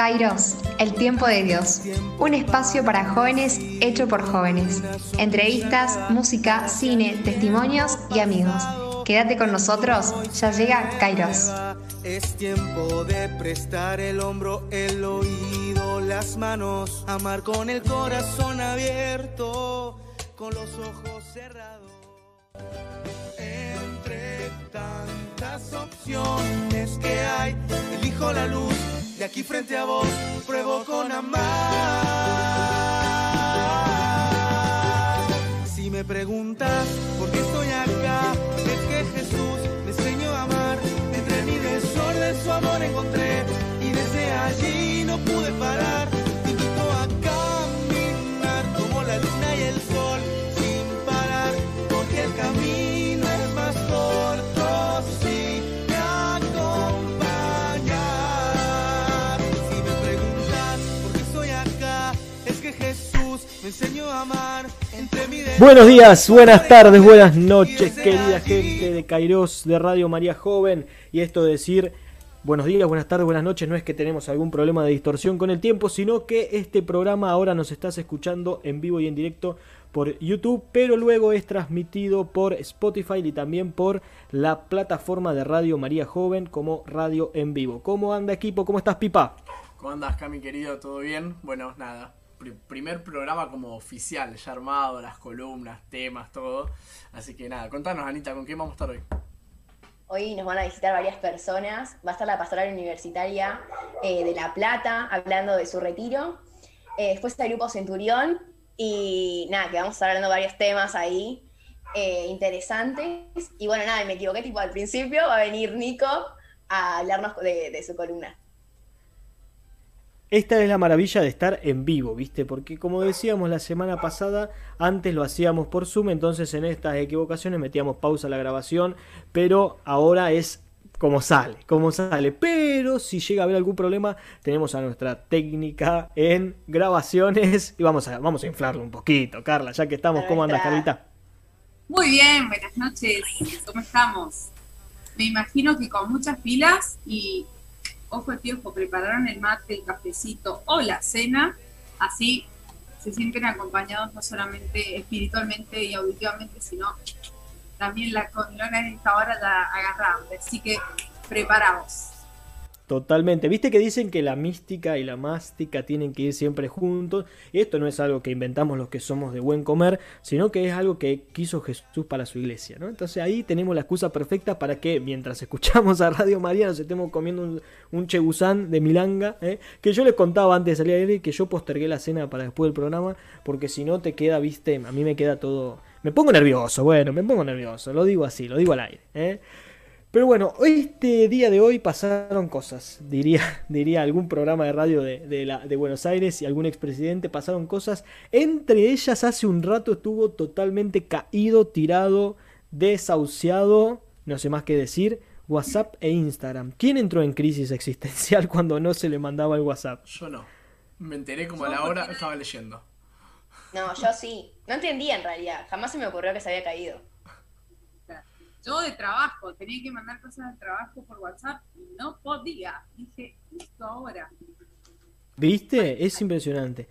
Kairos, el tiempo de Dios. Un espacio para jóvenes hecho por jóvenes. Entrevistas, música, cine, testimonios y amigos. Quédate con nosotros, ya llega Kairos. Es tiempo de prestar el hombro, el oído, las manos, amar con el corazón abierto, con los ojos cerrados. Entre tantas opciones que hay, elijo la luz de aquí frente a vos, pruebo con amar. Si me preguntas por qué estoy acá, es que Jesús me enseñó a amar. Entre mi desorden su amor encontré y desde allí no pude parar. Buenos días, buenas tardes, buenas noches, querida gente de Kairos, de Radio María Joven. Y esto de decir buenos días, buenas tardes, buenas noches, no es que tenemos algún problema de distorsión con el tiempo, sino que este programa ahora nos estás escuchando en vivo y en directo por YouTube, pero luego es transmitido por Spotify y también por la plataforma de Radio María Joven como Radio en Vivo. ¿Cómo anda equipo? ¿Cómo estás, Pipa? ¿Cómo andas, Cami, querido? ¿Todo bien? Bueno, nada. Pri- primer programa como oficial, ya armado, las columnas, temas, todo. Así que nada, contanos, Anita, ¿con qué vamos a estar hoy? Hoy nos van a visitar varias personas. Va a estar la pastoral universitaria eh, de La Plata hablando de su retiro. Eh, después está el grupo Centurión. Y nada, que vamos a estar hablando de varios temas ahí eh, interesantes. Y bueno, nada, me equivoqué, tipo al principio va a venir Nico a hablarnos de su columna. Esta es la maravilla de estar en vivo, ¿viste? Porque como decíamos la semana pasada, antes lo hacíamos por Zoom, entonces en estas equivocaciones metíamos pausa a la grabación, pero ahora es como sale, como sale. Pero si llega a haber algún problema, tenemos a nuestra técnica en grabaciones y vamos a, vamos a inflarlo un poquito, Carla, ya que estamos. ¿Cómo andas, Carlita? Muy bien, buenas noches. ¿Cómo estamos? Me imagino que con muchas pilas y ojo el tiempo, prepararon el mate, el cafecito o la cena, así se sienten acompañados no solamente espiritualmente y auditivamente, sino también la comilona en esta hora la agarraron. Así que preparados. Totalmente. Viste que dicen que la mística y la mástica tienen que ir siempre juntos. Y esto no es algo que inventamos los que somos de buen comer, sino que es algo que quiso Jesús para su iglesia. ¿no? Entonces ahí tenemos la excusa perfecta para que mientras escuchamos a Radio María nos estemos comiendo un, un chegusán de milanga. ¿eh? Que yo les contaba antes de salir al aire que yo postergué la cena para después del programa. Porque si no te queda, viste, a mí me queda todo... Me pongo nervioso, bueno, me pongo nervioso. Lo digo así, lo digo al aire. ¿eh? Pero bueno, este día de hoy pasaron cosas, diría, diría algún programa de radio de, de la, de Buenos Aires y algún expresidente, pasaron cosas. Entre ellas hace un rato estuvo totalmente caído, tirado, desahuciado, no sé más qué decir, WhatsApp e Instagram. ¿Quién entró en crisis existencial cuando no se le mandaba el WhatsApp? Yo no. Me enteré como a la hora, estaba leyendo. No, yo sí. No entendía en realidad. Jamás se me ocurrió que se había caído. Yo de trabajo, tenía que mandar cosas de trabajo por WhatsApp y no podía. Dije, justo ahora. ¿Viste? Es impresionante.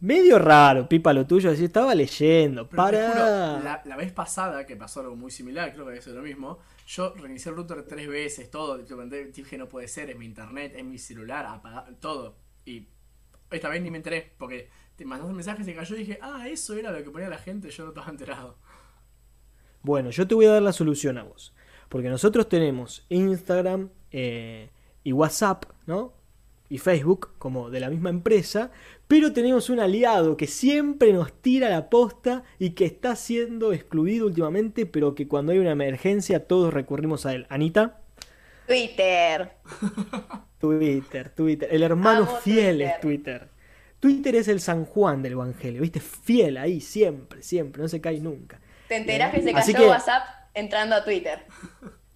Medio raro, Pipa, lo tuyo, así estaba leyendo. Pero te Para. juro, la, la vez pasada, que pasó algo muy similar, creo que es lo mismo, yo reinicié el router tres veces, todo, dije no puede ser, es mi internet, es mi celular, apagar, todo. Y esta vez ni me enteré, porque te mandaste un mensaje, se cayó y dije, ah, eso era lo que ponía la gente, yo no estaba enterado. Bueno, yo te voy a dar la solución a vos. Porque nosotros tenemos Instagram eh, y WhatsApp, ¿no? Y Facebook, como de la misma empresa, pero tenemos un aliado que siempre nos tira la posta y que está siendo excluido últimamente, pero que cuando hay una emergencia todos recurrimos a él. Anita, Twitter. Twitter, Twitter. El hermano Amo fiel Twitter. es Twitter. Twitter es el San Juan del Evangelio, ¿viste? Fiel ahí, siempre, siempre, no se cae nunca. Te enterás que se cayó que- WhatsApp entrando a Twitter.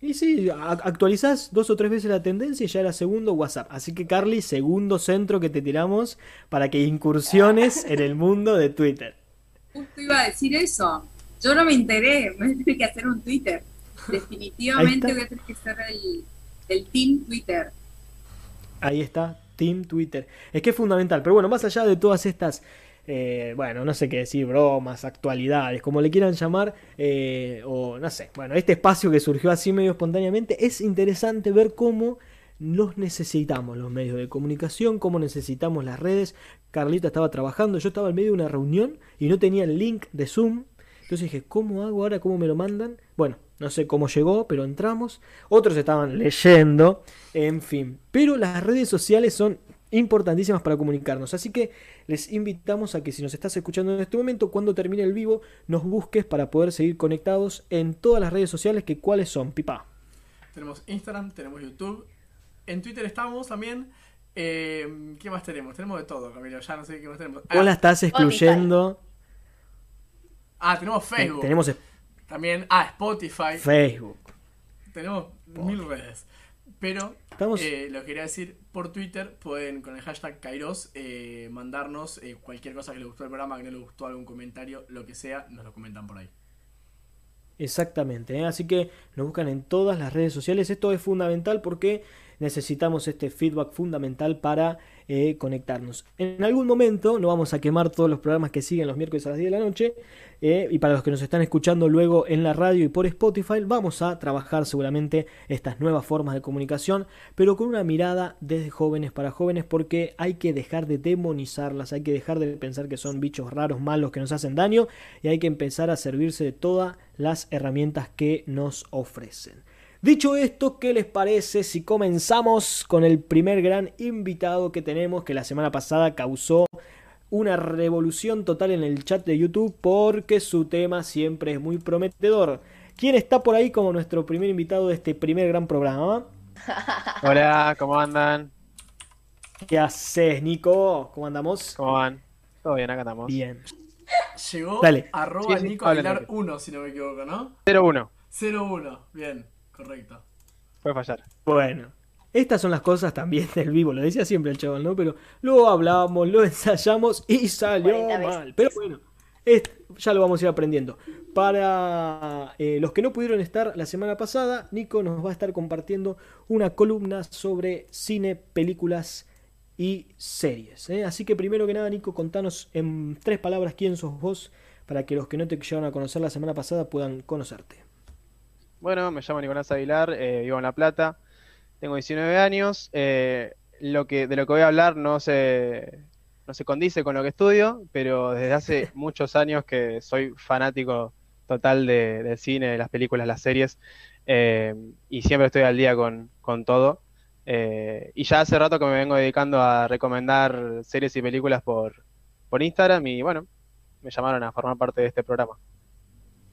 Y sí, actualizás dos o tres veces la tendencia y ya era segundo WhatsApp. Así que Carly, segundo centro que te tiramos para que incursiones en el mundo de Twitter. Justo iba a decir eso. Yo no me enteré, me tuve que hacer un Twitter. Definitivamente voy a tener que ser el, el Team Twitter. Ahí está. Team Twitter. Es que es fundamental. Pero bueno, más allá de todas estas, eh, bueno, no sé qué decir, bromas, actualidades, como le quieran llamar, eh, o no sé, bueno, este espacio que surgió así medio espontáneamente, es interesante ver cómo los necesitamos los medios de comunicación, cómo necesitamos las redes. Carlita estaba trabajando, yo estaba en medio de una reunión y no tenía el link de Zoom. Entonces dije, ¿cómo hago ahora? ¿Cómo me lo mandan? Bueno, no sé cómo llegó, pero entramos. Otros estaban leyendo, en fin. Pero las redes sociales son importantísimas para comunicarnos. Así que les invitamos a que si nos estás escuchando en este momento, cuando termine el vivo, nos busques para poder seguir conectados en todas las redes sociales que cuáles son, pipa. Tenemos Instagram, tenemos YouTube, en Twitter estamos también. Eh, ¿Qué más tenemos? Tenemos de todo, Camilo. Ya no sé qué más tenemos. Vos la estás excluyendo. Ah, tenemos Facebook. Tenemos también. Ah, Spotify. Facebook. Tenemos mil redes. Pero eh, lo quería decir por Twitter. Pueden con el hashtag Kairos eh, mandarnos eh, cualquier cosa que les gustó el programa, que no les gustó algún comentario, lo que sea, nos lo comentan por ahí. Exactamente, así que nos buscan en todas las redes sociales. Esto es fundamental porque necesitamos este feedback fundamental para eh, conectarnos. En algún momento no vamos a quemar todos los programas que siguen los miércoles a las 10 de la noche. Eh, y para los que nos están escuchando luego en la radio y por Spotify, vamos a trabajar seguramente estas nuevas formas de comunicación, pero con una mirada desde jóvenes para jóvenes, porque hay que dejar de demonizarlas, hay que dejar de pensar que son bichos raros, malos, que nos hacen daño, y hay que empezar a servirse de todas las herramientas que nos ofrecen. Dicho esto, ¿qué les parece si comenzamos con el primer gran invitado que tenemos que la semana pasada causó una revolución total en el chat de YouTube porque su tema siempre es muy prometedor? ¿Quién está por ahí como nuestro primer invitado de este primer gran programa? Hola, ¿cómo andan? ¿Qué haces, Nico? ¿Cómo andamos? ¿Cómo van? Todo bien, acá estamos. Bien. Llegó Dale. arroba Nico Aguilar 1, si no me equivoco, ¿no? 01. 01, bien. Correcto. Puede fallar. Bueno. Estas son las cosas también del vivo, lo decía siempre el chaval, ¿no? Pero lo hablamos, lo ensayamos y salió mal. Pero bueno, ya lo vamos a ir aprendiendo. Para eh, los que no pudieron estar la semana pasada, Nico nos va a estar compartiendo una columna sobre cine, películas y series. ¿eh? Así que primero que nada, Nico, contanos en tres palabras quién sos vos para que los que no te llegaron a conocer la semana pasada puedan conocerte. Bueno, me llamo Nicolás Aguilar, eh, vivo en La Plata, tengo 19 años. Eh, lo que, de lo que voy a hablar no se, no se condice con lo que estudio, pero desde hace muchos años que soy fanático total de, del cine, de las películas, las series, eh, y siempre estoy al día con, con todo. y ya hace rato que me vengo dedicando a recomendar series y películas por, por Instagram y bueno, me llamaron a formar parte de este programa.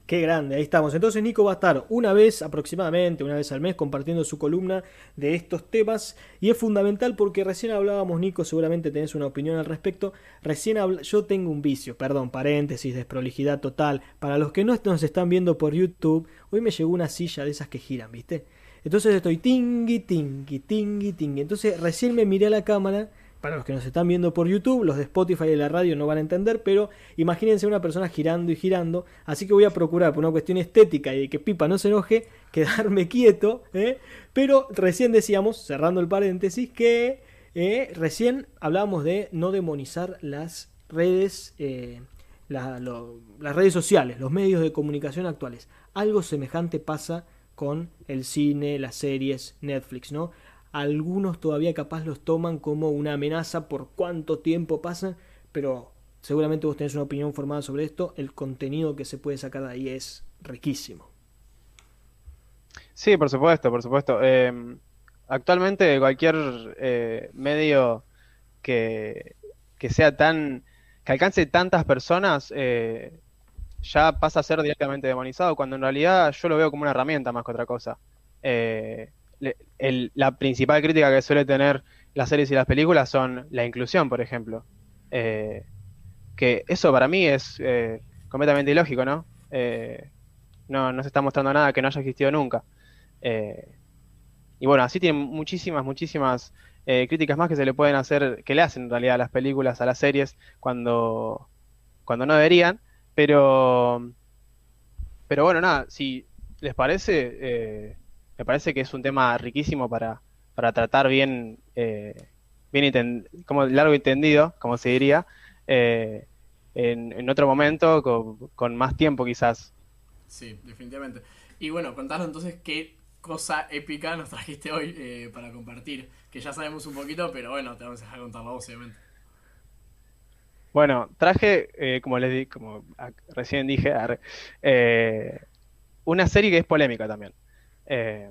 Qué grande, ahí estamos. Entonces Nico va a estar una vez aproximadamente, una vez al mes, compartiendo su columna de estos temas. Y es fundamental porque recién hablábamos, Nico, seguramente tenés una opinión al respecto. Recién yo tengo un vicio, perdón, paréntesis, desprolijidad total. Para los que no nos están viendo por YouTube, hoy me llegó una silla de esas que giran, ¿viste? Entonces estoy tingui, tingui, tingui, tingui. Entonces recién me miré a la cámara para los que nos están viendo por YouTube, los de Spotify y la radio no van a entender, pero imagínense una persona girando y girando, así que voy a procurar por una cuestión estética y de que Pipa no se enoje, quedarme quieto, ¿eh? pero recién decíamos, cerrando el paréntesis, que ¿eh? recién hablábamos de no demonizar las redes, eh, las redes sociales, los medios de comunicación actuales. Algo semejante pasa con el cine, las series, Netflix, ¿no? Algunos todavía capaz los toman como una amenaza por cuánto tiempo pasa, pero seguramente vos tenés una opinión formada sobre esto. El contenido que se puede sacar de ahí es riquísimo. Sí, por supuesto, por supuesto. Em, actualmente cualquier eh, medio que, que, sea tan, que alcance tantas personas, eh, ya pasa a ser directamente demonizado, cuando en realidad yo lo veo como una herramienta más que otra cosa. Eh, la principal crítica que suele tener las series y las películas son la inclusión, por ejemplo. Eh, que eso para mí es eh, completamente ilógico, ¿no? Eh, ¿no? No se está mostrando nada que no haya existido nunca. y bueno, así tienen muchísimas, muchísimas críticas más que se le pueden hacer, que le hacen en realidad a las películas, a las series, cuando, cuando no deberían. Pero, pero bueno, nada, si les parece, me parece que es un tema riquísimo para, para tratar bien eh, bien como largo y tendido, como se diría, eh, en, en otro momento, con, con más tiempo quizás. Sí, definitivamente. Y bueno, contanos entonces qué cosa épica nos trajiste hoy eh, para compartir. Que ya sabemos un poquito, pero bueno, te vamos a dejar contarla vos, obviamente. Bueno, traje, eh, como les di, como recién dije, eh, una serie que es polémica también. Eh,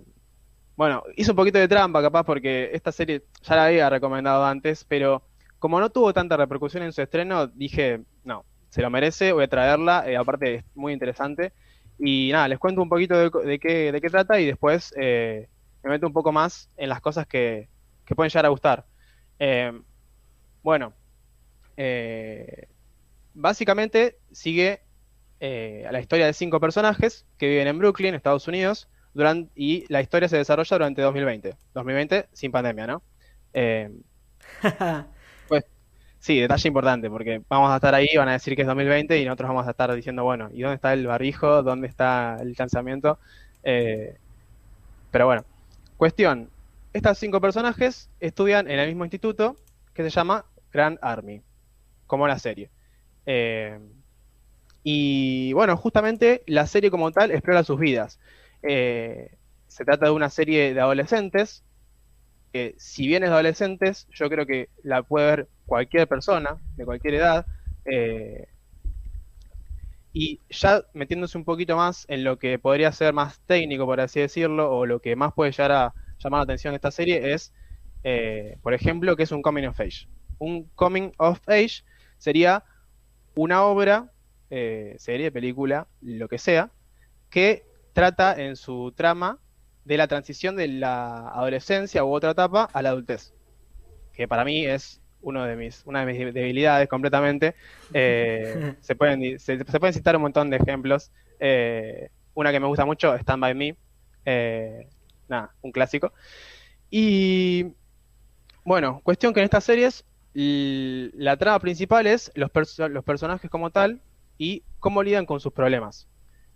bueno, hice un poquito de trampa capaz porque esta serie ya la había recomendado antes, pero como no tuvo tanta repercusión en su estreno, dije, no, se lo merece, voy a traerla, eh, aparte es muy interesante. Y nada, les cuento un poquito de, qué, de qué trata y después eh, me meto un poco más en las cosas que, que pueden llegar a gustar. Bueno. Básicamente sigue la historia de cinco personajes que viven en Brooklyn, Estados Unidos, durante, y la historia se desarrolla durante 2020. 2020 sin pandemia, ¿no? Eh, sí, detalle importante, porque vamos a estar ahí, van a decir que es 2020 y nosotros vamos a estar diciendo, bueno, ¿y dónde está el barbijo? ¿Dónde está el lanzamiento? Eh, pero bueno, cuestión, estos cinco personajes estudian en el mismo instituto que se llama Grand Army como la serie. Eh, y bueno, justamente la serie como tal explora sus vidas. Eh, se trata de una serie de adolescentes, que si bien es de adolescentes, yo creo que la puede ver cualquier persona, de cualquier edad. eh, y ya metiéndose un poquito más en lo que podría ser más técnico, por así decirlo, o lo que más puede llegar a llamar la atención de esta serie es, eh, por ejemplo, que es un coming of age. Un coming of age sería una obra, serie, película, lo que sea, que trata en su trama de la transición de la adolescencia u otra etapa a la adultez, que para mí es uno de mis, una de mis debilidades completamente. Eh, se, pueden, se, se pueden citar un montón de ejemplos. Eh, una que me gusta mucho, Stand By Me. Eh, nada, un clásico. Y bueno, cuestión que en estas series la trama principal es los, perso- los personajes como tal y cómo lidian con sus problemas.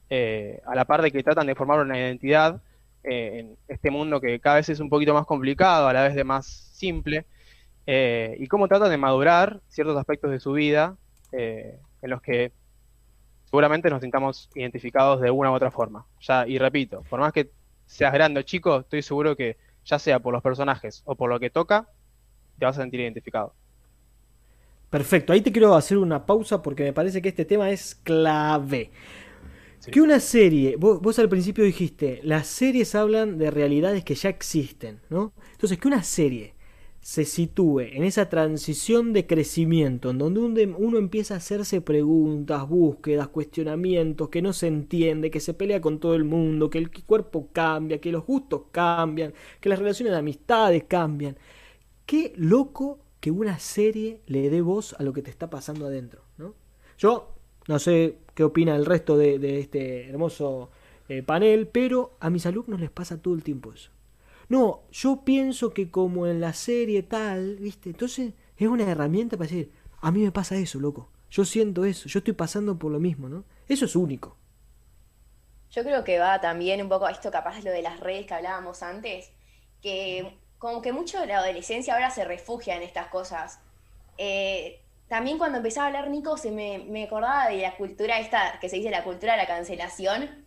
Eh, a la par de que tratan de formar una identidad eh, en este mundo que cada vez es un poquito más complicado, a la vez de más simple, eh, y cómo tratan de madurar ciertos aspectos de su vida en los que seguramente nos sintamos identificados de una u otra forma. Ya, y repito, por más que seas grande o chico, estoy seguro que ya sea por los personajes o por lo que toca, te vas a sentir identificado. Perfecto, ahí te quiero hacer una pausa porque me parece que este tema es clave. Que una serie, vos, vos al principio dijiste, las series hablan de realidades que ya existen, ¿no? Entonces, que una serie se sitúe en esa transición de crecimiento, en donde un- uno empieza a hacerse preguntas, búsquedas, cuestionamientos, que no se entiende, que se pelea con todo el mundo, que el cuerpo cambia, que los gustos cambian, que las relaciones de amistades cambian. Qué loco que una serie le dé voz a lo que te está pasando adentro, ¿no? Yo no sé qué opina el resto de, este hermoso eh, panel, pero a mis alumnos les pasa todo el tiempo eso. No, yo pienso que como en la serie tal, ¿viste? Entonces es una herramienta para decir, a mí me pasa eso, loco. Yo siento eso, yo estoy pasando por lo mismo, ¿no? Eso es único. Yo creo que va también un poco a esto capaz lo de las redes que hablábamos antes, que como que mucho de la adolescencia ahora se refugia en estas cosas. Eh, también cuando empezaba a hablar Nico se me, me acordaba de la cultura esta, que se dice la cultura de la cancelación,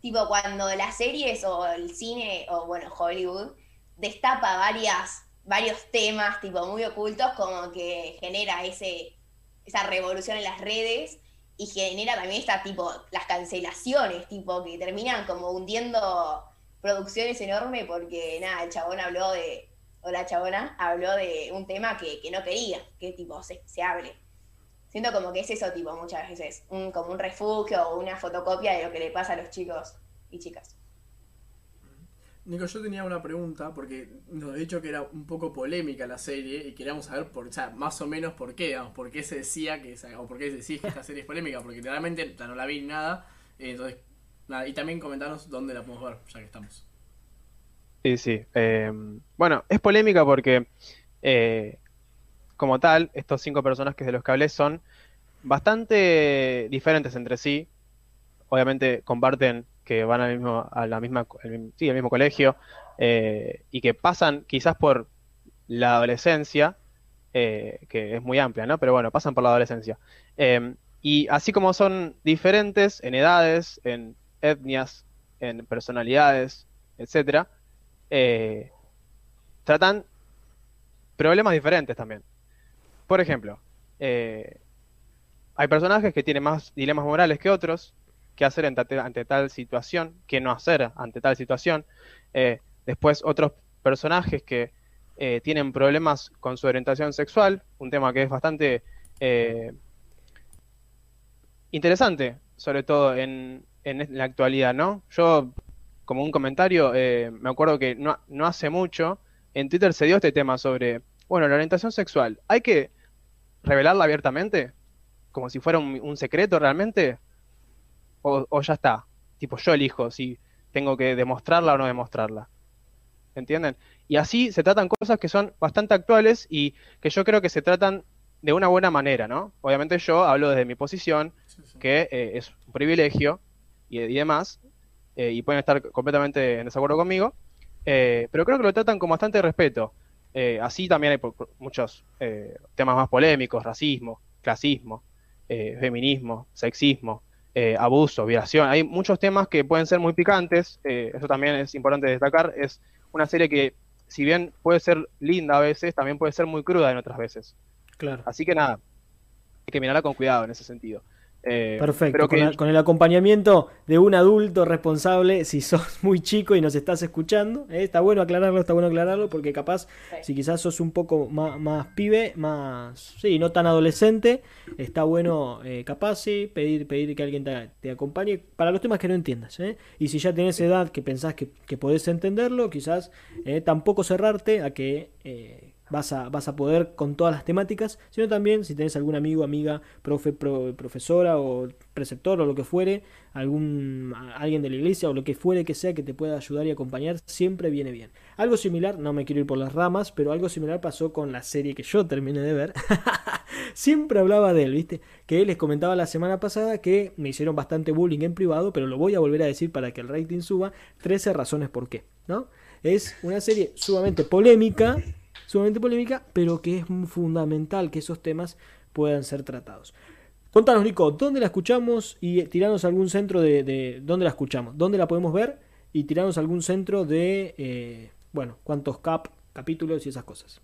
tipo cuando las series o el cine o bueno, Hollywood destapa varias, varios temas tipo muy ocultos como que genera ese, esa revolución en las redes y genera también esta tipo, las cancelaciones, tipo, que terminan como hundiendo producciones enormes porque nada, el chabón habló de, o la chabona habló de un tema que, que no quería, que tipo se, se hable. Siento como que es eso tipo muchas veces, un, como un refugio o una fotocopia de lo que le pasa a los chicos y chicas. Nico, yo tenía una pregunta, porque nos he dicho que era un poco polémica la serie y queríamos saber, por, o sea, más o menos por qué, digamos, por qué se decía que, o por qué se decía que esta serie es polémica, porque realmente no la vi nada, eh, entonces, nada, y también comentarnos dónde la podemos ver, ya que estamos. Sí, sí. Eh, bueno, es polémica porque, eh, como tal, estos cinco personajes de los que hablé son bastante diferentes entre sí. Obviamente comparten que van al mismo, a la sí, al mismo colegio eh, y que pasan quizás por la adolescencia, eh, que es muy amplia, ¿no? Pero bueno, pasan por la adolescencia. Eh, y así como son diferentes en edades, en etnias, en personalidades, etcétera, eh, tratan problemas diferentes también. Por ejemplo, eh, hay personajes que tienen más dilemas morales que otros, qué hacer ante, tal situación, qué no hacer ante tal situación. Eh, después otros personajes que tienen problemas con su orientación sexual, un tema que es bastante interesante, sobre todo en, en la actualidad, ¿no? Yo, como un comentario, eh, me acuerdo que no, no hace mucho en Twitter se dio este tema sobre, bueno, la orientación sexual, ¿hay que revelarla abiertamente? Como si fuera un, un secreto realmente, o, o ya está, tipo yo elijo si tengo que demostrarla o no demostrarla. ¿Entienden? Y así se tratan cosas que son bastante actuales y que yo creo que se tratan de una buena manera, ¿no? Obviamente yo hablo desde mi posición, Sí, sí. que eh, es un privilegio y, y demás, eh, y pueden estar completamente en desacuerdo conmigo, eh, pero creo que lo tratan con bastante respeto. Eh, así también hay por- por muchos temas más polémicos, racismo, clasismo, feminismo, sexismo, abuso, violación. Hay muchos temas que pueden ser muy picantes, eso también es importante destacar. Es una serie que, si bien puede ser linda a veces, también puede ser muy cruda en otras veces. Claro. Así que nada, hay que mirarla con cuidado en ese sentido. Eh, Perfecto, pero con, la- con el acompañamiento de un adulto responsable, si sos muy chico y nos estás escuchando, ¿eh? está bueno aclararlo, está bueno aclararlo, porque capaz, si quizás sos un poco más, más pibe, más, sí, no tan adolescente, está bueno, eh, capaz, sí, pedir, pedir que alguien te, te acompañe para los temas que no entiendas, ¿eh? Y si ya tenés edad que pensás que, que podés entenderlo, quizás eh, tampoco cerrarte a que... vas a, vas a poder con todas las temáticas, sino también si tenés algún amigo, amiga, profe, pro- profesora o preceptor o lo que fuere, algún alguien de la iglesia o lo que fuere que sea que te pueda ayudar y acompañar, siempre viene bien. Algo similar, no me quiero ir por las ramas, pero algo similar pasó con la serie que yo terminé de ver. siempre hablaba de él, ¿viste? Que les comentaba la semana pasada que me hicieron bastante bullying en privado, pero lo voy a volver a decir para que el rating suba. 13 razones por qué, ¿no? Es una serie sumamente polémica, sumamente polémica, pero que es fundamental que esos temas puedan ser tratados. Contanos, Nico, ¿dónde la escuchamos? Y tiranos algún centro de, de- dónde la escuchamos, dónde la podemos ver y tiranos algún centro de, eh, bueno, cuántos cap, capítulos y esas cosas.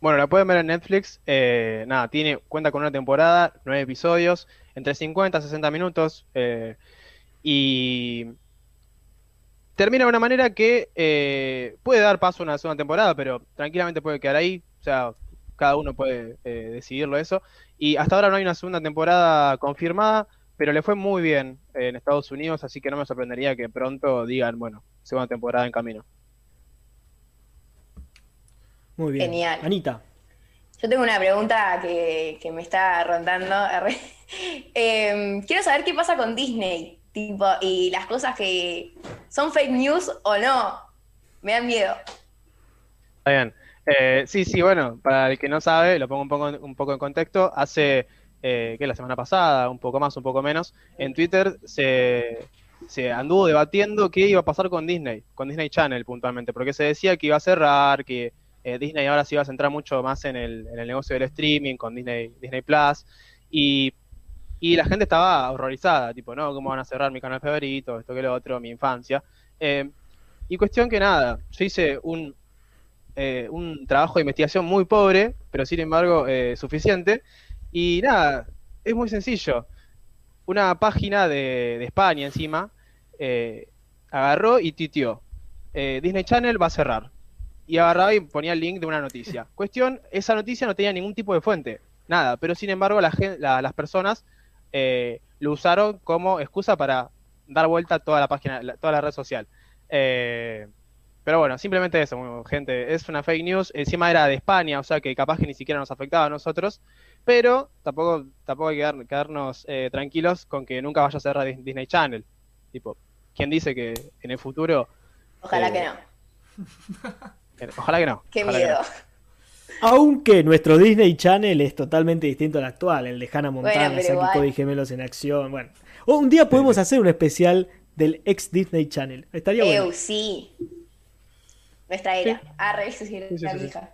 Bueno, la pueden ver en Netflix. eh, nada, tiene, cuenta con una temporada, nueve episodios, entre 50 a 60 minutos. eh, y termina de una manera que eh, puede dar paso a una segunda temporada, pero tranquilamente puede quedar ahí. O sea, cada uno puede eh, decidirlo eso. Y hasta ahora no hay una segunda temporada confirmada, pero le fue muy bien en Estados Unidos, así que no me sorprendería que pronto digan, bueno, segunda temporada en camino. Muy bien. Genial. Anita, Yo tengo una pregunta que, que me está rondando. Em, quiero saber qué pasa con Disney, tipo, y las cosas que son fake news o no. Me dan miedo. Está bien. Eh, sí, sí, bueno, para el que no sabe, lo pongo un poco, un poco en contexto. Hace, eh, ¿qué? La semana pasada, un poco más, un poco menos, en Twitter se, se anduvo debatiendo qué iba a pasar con Disney, con Disney Channel puntualmente, porque se decía que iba a cerrar, que eh, Disney ahora se iba a centrar mucho más en el, en el negocio del streaming con Disney, Disney Plus, y, y la gente estaba horrorizada, tipo, no, ¿cómo van a cerrar mi canal favorito, esto que lo otro, mi infancia? Eh, y cuestión que nada, yo hice un, eh, un trabajo de investigación muy pobre, pero sin embargo eh, suficiente. Y nada, es muy sencillo. Una página de, de España encima eh, agarró y titió. eh, Disney Channel va a cerrar. Y agarraba y ponía el link de una noticia. Cuestión, esa noticia no tenía ningún tipo de fuente, nada, pero sin embargo la la- las personas eh, lo usaron como excusa para dar vuelta a toda la página, la- toda la red social. Eh, pero bueno, simplemente eso, gente, es una fake news, encima era de España, o sea que capaz que ni siquiera nos afectaba a nosotros, pero tampoco, tampoco hay que quedar- quedarnos eh, tranquilos con que nunca vaya a cerrar Dis- Disney Channel. Tipo, ¿quién dice que en el futuro, Ojalá Eh, que no. ojalá que no? Qué ojalá que no. Aunque nuestro Disney Channel es totalmente distinto al actual, el de Hannah Montana, pero Saki. Cody Gemelos en acción. Bueno, o un día podemos hacer un especial del ex Disney Channel. Estaría bueno. Eu, sí. Nuestra era. Ah, sí, Sí, sí, la sí, sí. vieja.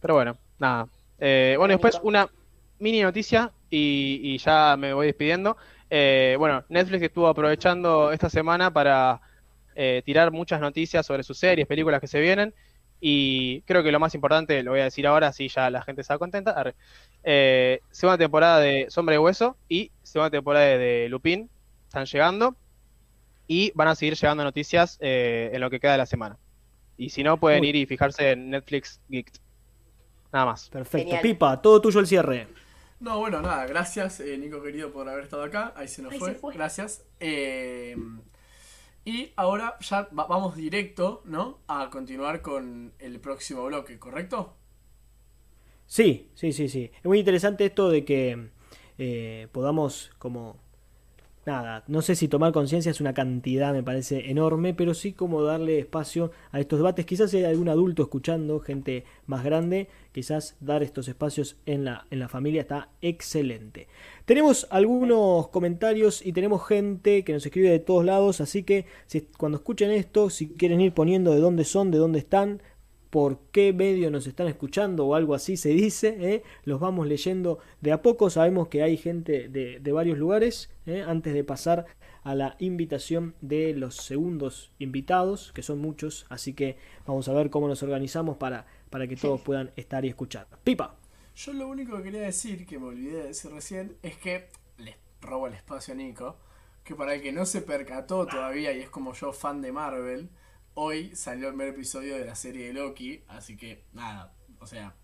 Pero bueno, nada. Eh, bueno, después una mini noticia y, y ya me voy despidiendo. Eh, bueno, Netflix estuvo aprovechando esta semana para eh, tirar muchas noticias sobre sus series, películas que se vienen. Y creo que lo más importante, lo voy a decir ahora, así ya la gente está contenta. Arre. Eh, segunda temporada de Sombra y Hueso y segunda temporada de Lupin están llegando. Y van a seguir llegando noticias eh, en lo que queda de la semana. Y si no, pueden Uy. ir y fijarse en Netflix Geek. Nada más. Perfecto. Genial. Pipa, todo tuyo el cierre. No, bueno, nada, gracias eh, Nico querido por haber estado acá. Ahí se nos Ahí fue. se fue. Gracias. Eh, y ahora ya va- vamos directo, ¿no? A continuar con el próximo bloque, ¿correcto? Sí, sí, sí, sí. Es muy interesante esto de que eh, podamos como... Nada, no sé si tomar conciencia es una cantidad, me parece enorme, pero sí como darle espacio a estos debates. Quizás hay algún adulto escuchando, gente más grande, quizás dar estos espacios en la, en la familia está excelente. Tenemos algunos comentarios y tenemos gente que nos escribe de todos lados, así que si, cuando escuchen esto, si quieren ir poniendo de dónde son, de dónde están, por qué medio nos están escuchando o algo así se dice, ¿eh? los vamos leyendo de a poco, sabemos que hay gente de, de varios lugares, ¿eh? antes de pasar a la invitación de los segundos invitados, que son muchos, así que vamos a ver cómo nos organizamos para, para que todos puedan estar y escuchar. Pipa. Yo lo único que quería decir, que me olvidé de decir recién, es que les robo el espacio a Nico, que para el que no se percató todavía y es como yo fan de Marvel, hoy salió el primer episodio de la serie de Loki, así que nada, o sea,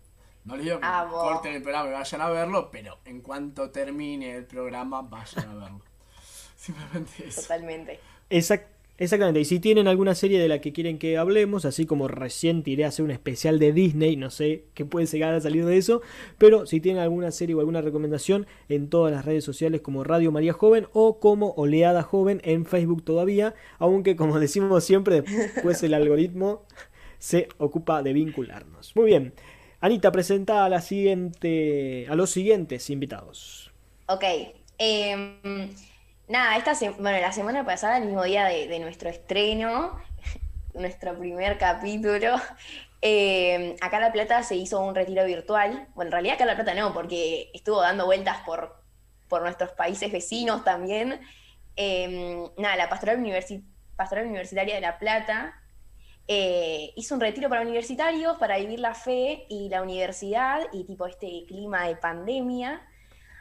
no les digo que Amo. corten el programa y vayan a verlo, pero en cuanto termine el programa vayan a verlo. Simplemente eso. Totalmente. Exact- exactamente, y si tienen alguna serie de la que quieren que hablemos, así como recién tiré a hacer un especial de Disney, no sé qué puede llegar a salir de eso, pero si tienen alguna serie o alguna recomendación en todas las redes sociales como Radio María Joven o como Oleada Joven en Facebook todavía, aunque como decimos siempre, después el algoritmo se ocupa de vincularnos. Muy bien, Anita, presenta a la siguiente, a los siguientes invitados. Ok. em, nada, esta se- bueno, la semana pasada, el mismo día de, nuestro estreno, nuestro primer capítulo, em, acá La Plata se hizo un retiro virtual. Bueno, en realidad acá La Plata no, porque estuvo dando vueltas por, por nuestros países vecinos también. Em, nada, la Pastoral, Universi- Pastoral Universitaria de La Plata eh, hizo un retiro para universitarios para vivir la fe y la universidad y tipo este clima de pandemia.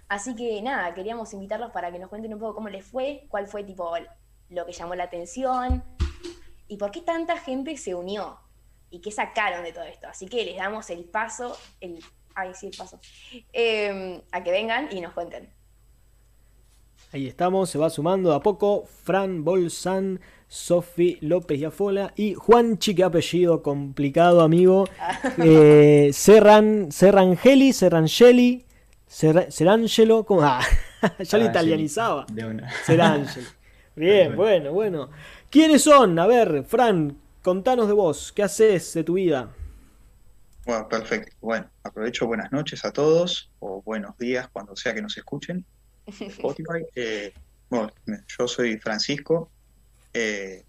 Así que nada, queríamos invitarlos para que nos cuenten un poco cómo les fue, cuál fue tipo lo que llamó la atención y por qué tanta gente se unió y qué sacaron de todo esto. Así que les damos el paso, el, ay sí, el paso, eh, a que vengan y nos cuenten. Ahí estamos, se va sumando a poco Fran Bolsan, Sofi López Yafola y Juanchi, que apellido complicado, amigo. Eh, Serran, Serrangeli, Serrangeli, Serra- Serangelo, ¿cómo? Ah, ya lo Serrangeli, italianizaba. De una. Serangeli. Bien, bueno, bueno. ¿Quiénes son? A ver, Fran, contanos de vos, ¿qué haces de tu vida? Bueno, perfecto. Bueno, aprovecho buenas noches a todos, o buenos días cuando sea que nos escuchen. Spotify. Eh, bueno, yo soy Francisco, eh,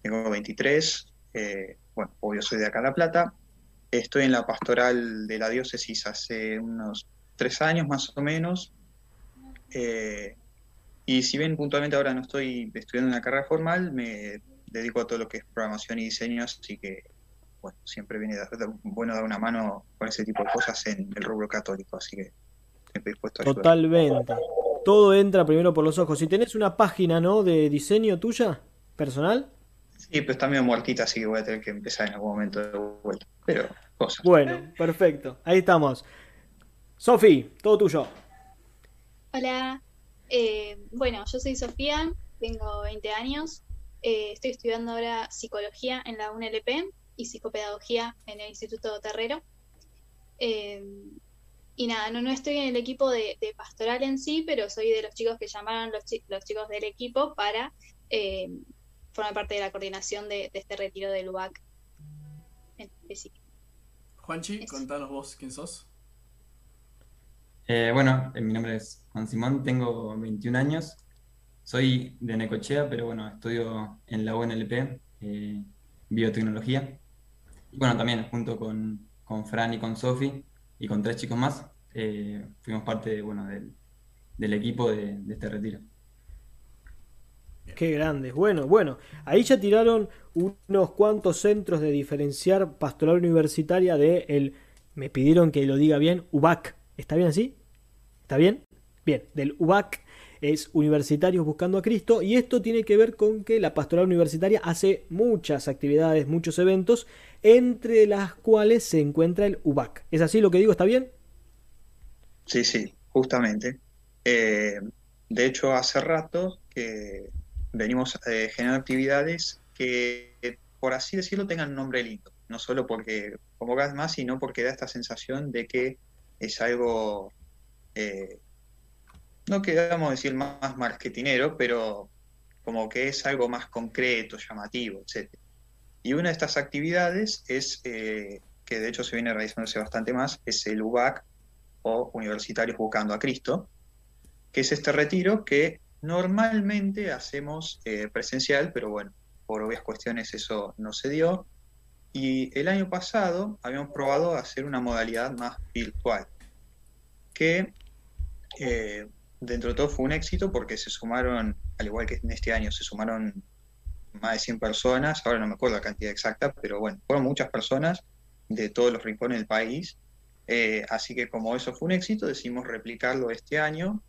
tengo 23, eh, bueno, obvio soy de acá La Plata. Estoy en la pastoral de la diócesis hace unos tres años más o menos. Eh, y si bien puntualmente ahora no estoy estudiando una carrera formal, me dedico a todo lo que es programación y diseño, así que bueno, siempre viene bueno dar una mano con ese tipo de cosas en el rubro católico, así que siempre dispuesto a ayudar. Totalmente. Todo entra primero por los ojos. Si tenés una página, ¿no? De diseño tuya, personal. Sí, pero está medio muertita, así que voy a tener que empezar en algún momento de vuelta. Pero cosas. Bueno, perfecto. Ahí estamos. Sofi, todo tuyo. Hola, eh, bueno, yo soy Sofía, tengo 20 años, eh, estoy estudiando ahora psicología en la UNLP y psicopedagogía en el Instituto Terrero. Eh, y nada, no, no estoy en el equipo de, de pastoral en sí, pero soy de los chicos que llamaron los, chi- los chicos del equipo para eh, formar parte de la coordinación de, de este retiro del UBAC en específico. Juanchi, Eso. contanos vos quién sos. Eh, bueno, eh, mi nombre es Juan Simón, tengo 21 años, soy de Necochea, pero bueno, estudio en la UNLP, eh, biotecnología. Y bueno, también junto con con Fran y con Sofi y con tres chicos más, fuimos parte bueno, del, del equipo de, de este retiro. Qué grandes. Bueno, bueno, ahí ya tiraron unos cuantos centros de diferenciar pastoral universitaria de el, me pidieron que lo diga bien, UBAC. ¿Está bien así? ¿Está bien? Bien, del UBAC es Universitarios Buscando a Cristo y esto tiene que ver con que la pastoral universitaria hace muchas actividades, muchos eventos, entre las cuales se encuentra el UBAC. ¿Es así lo que digo? ¿Está bien? Sí, sí, justamente. Eh, de hecho, hace rato que venimos eh, generando actividades que, por así decirlo, tengan nombre lindo. No solo porque convocas más, sino porque da esta sensación de que es algo, eh, no queramos decir más marketinero, pero como que es algo más concreto, llamativo, etc. Y una de estas actividades es, eh, que de hecho se viene realizándose bastante más, es el UBAC o Universitarios Buscando a Cristo, que es este retiro que normalmente hacemos eh, presencial, pero bueno, por obvias cuestiones eso no se dio. Y el año pasado habíamos probado hacer una modalidad más virtual, que eh, dentro de todo fue un éxito porque se sumaron, al igual que en este año, se sumaron más de 100 personas, ahora no me acuerdo la cantidad exacta, pero bueno, fueron muchas personas de todos los rincones del país. Eh, así que como eso fue un éxito, decidimos replicarlo este año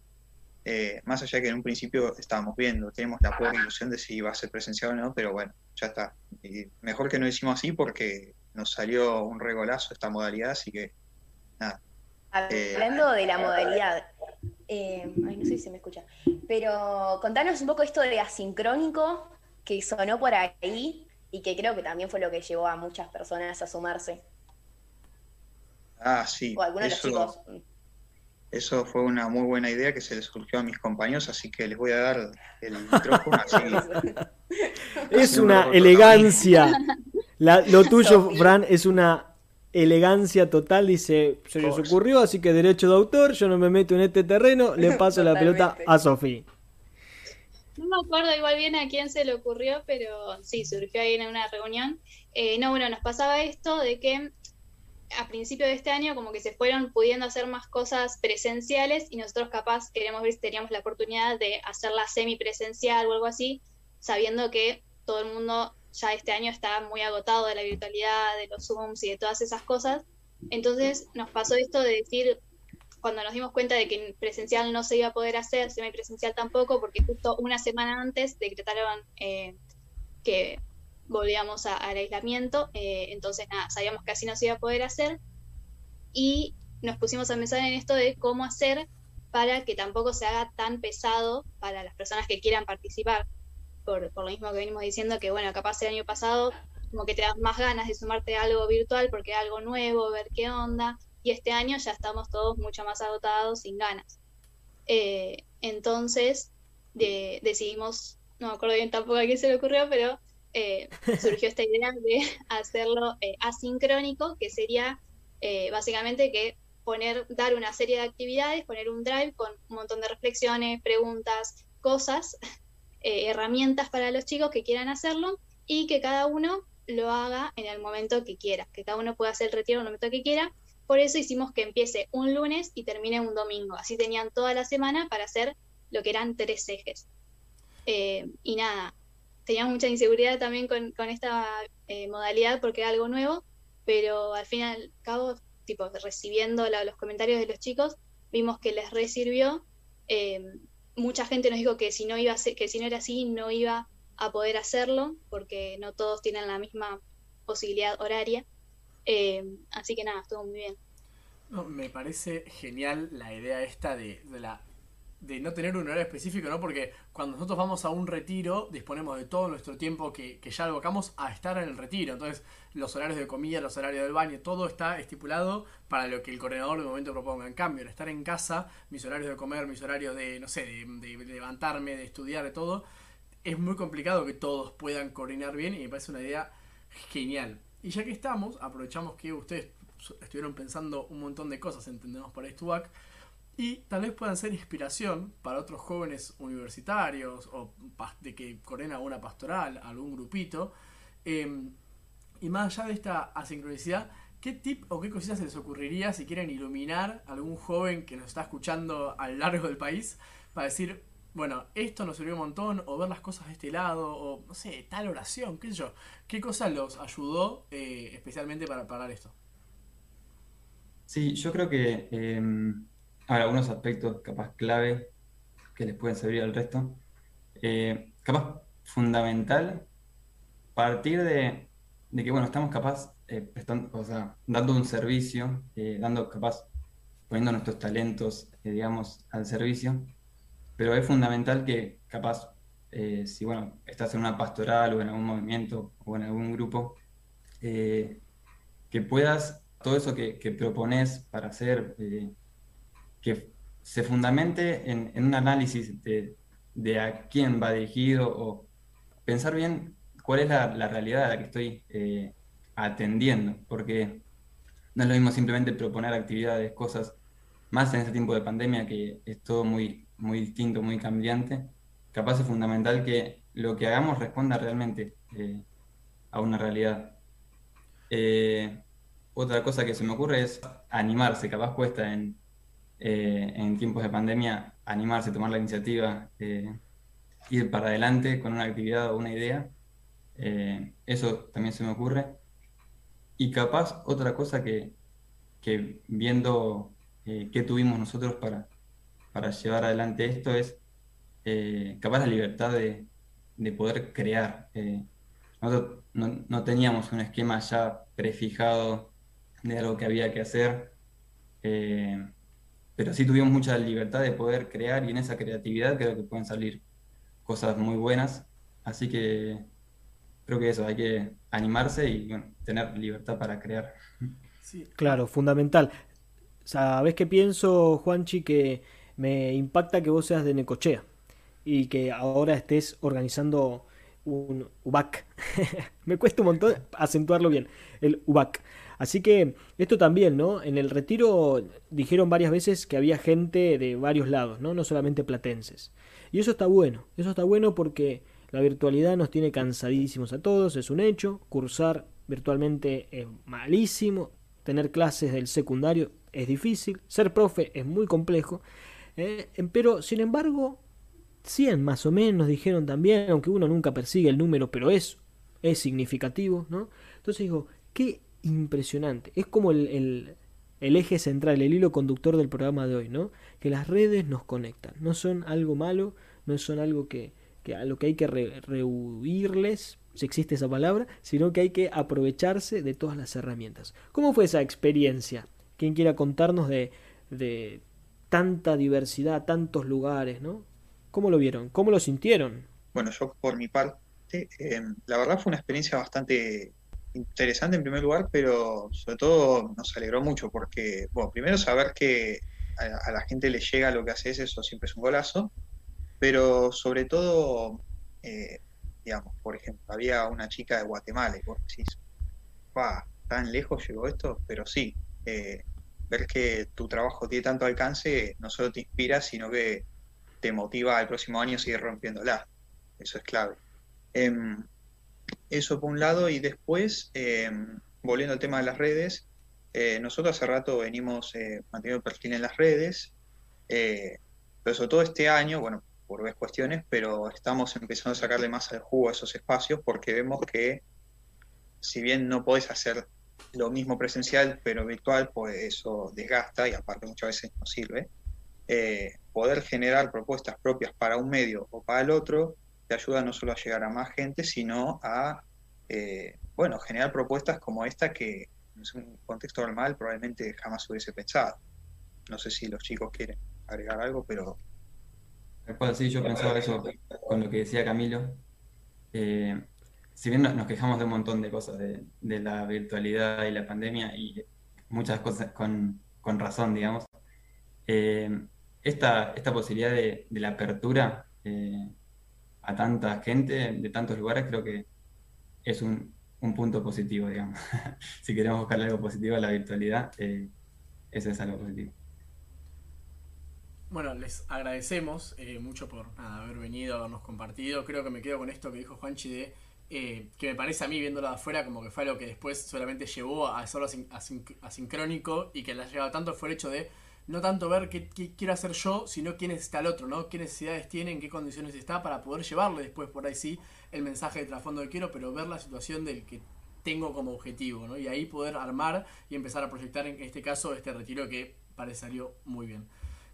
eh, más allá que en un principio estábamos viendo, tenemos la pobre ilusión de si iba a ser presencial o no, pero bueno, ya está. Y mejor que no hicimos así porque nos salió un regolazo esta modalidad, así que nada. Eh, Hablando de la modalidad, eh, ay, no sé si se me escucha, pero contanos un poco esto de asincrónico que sonó por ahí y que creo que también fue lo que llevó a muchas personas a sumarse. Ah, sí. O algunos de los chicos. Eso fue una muy buena idea que se les surgió a mis compañeros, así que les voy a dar el micrófono. es una elegancia. lo tuyo, Fran, es una elegancia total. Dice, se les ocurrió, así que derecho de autor, yo no me meto en este terreno, le paso la pelota a Sofía. No me acuerdo igual bien a quién se le ocurrió, pero sí, surgió ahí en una reunión. Eh, no, bueno, nos pasaba esto de que a principio de este año como que se fueron pudiendo hacer más cosas presenciales y nosotros capaz queremos ver si teníamos la oportunidad de hacerla semipresencial o algo así, sabiendo que todo el mundo ya este año está muy agotado de la virtualidad, de los Zooms y de todas esas cosas. Entonces nos pasó esto de decir, cuando nos dimos cuenta de que presencial no se iba a poder hacer, semipresencial tampoco, porque justo una semana antes decretaron eh, que volvíamos al aislamiento, eh, entonces nada, sabíamos que así no se iba a poder hacer y nos pusimos a pensar en esto de cómo hacer para que tampoco se haga tan pesado para las personas que quieran participar, por, por lo mismo que venimos diciendo, que bueno, capaz el año pasado como que te das más ganas de sumarte a algo virtual porque es algo nuevo, ver qué onda, y este año ya estamos todos mucho más agotados, sin ganas. Eh, entonces decidimos, no me acuerdo bien tampoco a quién se le ocurrió, pero eh, surgió esta idea de hacerlo eh, asincrónico, que sería eh, básicamente que poner, dar una serie de actividades, poner un drive con un montón de reflexiones, preguntas, cosas, herramientas para los chicos que quieran hacerlo y que cada uno lo haga en el momento que quiera, que cada uno pueda hacer el retiro en el momento que quiera. Por eso hicimos que empiece un lunes y termine un domingo. Así tenían toda la semana para hacer lo que eran tres ejes. y nada, teníamos mucha inseguridad también con, esta eh, modalidad porque era algo nuevo, pero al fin y al cabo, tipo, recibiendo los comentarios de los chicos, vimos que les resirvió. Eh, mucha gente nos dijo que si no iba a ser, que si no era así, no iba a poder hacerlo, porque no todos tienen la misma posibilidad horaria. Eh, así que nada, estuvo muy bien. me parece genial la idea esta de la de no tener un horario específico, ¿no? Porque cuando nosotros vamos a un retiro, disponemos de todo nuestro tiempo que, que ya abocamos a estar en el retiro. Entonces, los horarios de comida, los horarios del baño, todo está estipulado para lo que el coordinador de momento proponga. En cambio, al estar en casa, mis horarios de comer, mis horarios de, no sé, de, levantarme, de estudiar, de todo, es muy complicado que todos puedan coordinar bien y me parece una idea genial. Y ya que estamos, aprovechamos que ustedes estuvieron pensando un montón de cosas, entendemos para Estuac y tal vez puedan ser inspiración para otros jóvenes universitarios o de que coordina alguna pastoral, algún grupito. Em, y más allá de esta asincronicidad, ¿qué tip o qué cositas se les ocurriría si quieren iluminar a algún joven que nos está escuchando a lo largo del país para decir, bueno, esto nos sirvió un montón, o ver las cosas de este lado, o no sé, tal oración, qué sé yo. ¿Qué cosa los ayudó eh, especialmente para parar esto? Sí, yo creo que eh, hay algunos aspectos capaz clave que les pueden servir al resto. Eh, capaz fundamental partir de, de, que, bueno, estamos capaz, eh, prestando, o sea, dando un servicio, eh, dando capaz, poniendo nuestros talentos, eh, digamos, al servicio, pero es fundamental que capaz, si, bueno, estás en una pastoral o en algún movimiento o en algún grupo, que puedas, todo eso que, que propones para hacer, que se fundamente en, un análisis de, a quién va dirigido o pensar bien cuál es la, la realidad a la que estoy eh, atendiendo, porque no es lo mismo simplemente proponer actividades, cosas, más en este tiempo de pandemia que es todo muy, muy distinto, muy cambiante, capaz es fundamental que lo que hagamos responda realmente eh, a una realidad. Eh, otra cosa que se me ocurre es animarse, capaz cuesta en, eh, en tiempos de pandemia animarse, tomar la iniciativa, eh, ir para adelante con una actividad o una idea. Eh, eso también se me ocurre. Y capaz otra cosa que, que viendo qué tuvimos nosotros para, para llevar adelante esto es capaz la libertad de, de poder crear. nosotros no, no, teníamos un esquema ya prefijado de algo que había que hacer pero sí tuvimos mucha libertad de poder crear y en esa creatividad creo que pueden salir cosas muy buenas. Así que creo que eso, hay que animarse y tener libertad para crear. Sí. Claro, fundamental. ¿Sabes qué pienso, Juanchi? Que me impacta que vos seas de Necochea y que ahora estés organizando un UBAC. me cuesta un montón acentuarlo bien, el UBAC. Así que esto también, ¿no? En el retiro dijeron varias veces que había gente de varios lados, ¿no? No solamente platenses. Y eso está bueno, eso está bueno porque la virtualidad nos tiene cansadísimos a todos, es un hecho. Cursar virtualmente es malísimo, tener clases del secundario es difícil, ser profe es muy complejo. ¿eh? Pero, sin embargo, 100 más o menos dijeron también, aunque uno nunca persigue el número, pero es, es significativo, ¿no? Entonces digo, ¿qué impresionante. Es como el, el, eje central, el hilo conductor del programa de hoy, ¿no? Que las redes nos conectan. No son algo malo, no son algo que, que a lo que hay que rehuirles, si existe esa palabra, sino que hay que aprovecharse de todas las herramientas. ¿Cómo fue esa experiencia? Quien quiera contarnos de, de tanta diversidad, tantos lugares, ¿no? ¿Cómo lo vieron? ¿Cómo lo sintieron? Bueno, yo por mi parte, eh, la verdad fue una experiencia bastante interesante en primer lugar, pero sobre todo nos alegró mucho porque, bueno, primero saber que a, la gente le llega lo que haces, eso siempre es un golazo, pero sobre todo, eh, digamos, por ejemplo, había una chica de Guatemala y vos decís, tan lejos llegó esto, pero sí, eh, ver que tu trabajo tiene tanto alcance no solo te inspira, sino que te motiva al próximo año a seguir rompiéndola. Eso es clave. Em, eso por un lado, y después, eh, volviendo al tema de las redes, eh, nosotros hace rato venimos eh, manteniendo perfil en las redes, pero sobre todo este año, bueno, por varias cuestiones, pero estamos empezando a sacarle más al jugo a esos espacios porque vemos que si bien no podés hacer lo mismo presencial, pero virtual, pues eso desgasta y aparte muchas veces no sirve. poder generar propuestas propias para un medio o para el otro te ayuda no solo a llegar a más gente, sino a, eh, bueno, generar propuestas como esta que en un contexto normal probablemente jamás hubiese pensado. No sé si los chicos quieren agregar algo, pero... sí, yo pensaba eso con lo que decía Camilo. Eh, si bien nos quejamos de un montón de cosas, de, la virtualidad y la pandemia, y muchas cosas con, razón, digamos, eh, esta, esta posibilidad de, la apertura a tanta gente de tantos lugares, creo que es un, punto positivo, digamos. si queremos buscar algo positivo en la virtualidad, eh, ese es algo positivo. Bueno, les agradecemos eh, mucho por haber venido, habernos compartido. Creo que me quedo con esto que dijo Juanchi de eh, que me parece a mí viéndolo de afuera como que fue lo que después solamente llevó a hacerlo asin- asin- asincrónico y que le ha llegado tanto fue el hecho de no tanto ver qué, qué quiero hacer yo, sino quién está el otro, ¿no? Qué necesidades tiene, en qué condiciones está para poder llevarle después por ahí sí el mensaje de trasfondo que quiero, pero ver la situación del que tengo como objetivo, ¿no? Y ahí poder armar y empezar a proyectar en este caso este retiro que parece salió muy bien.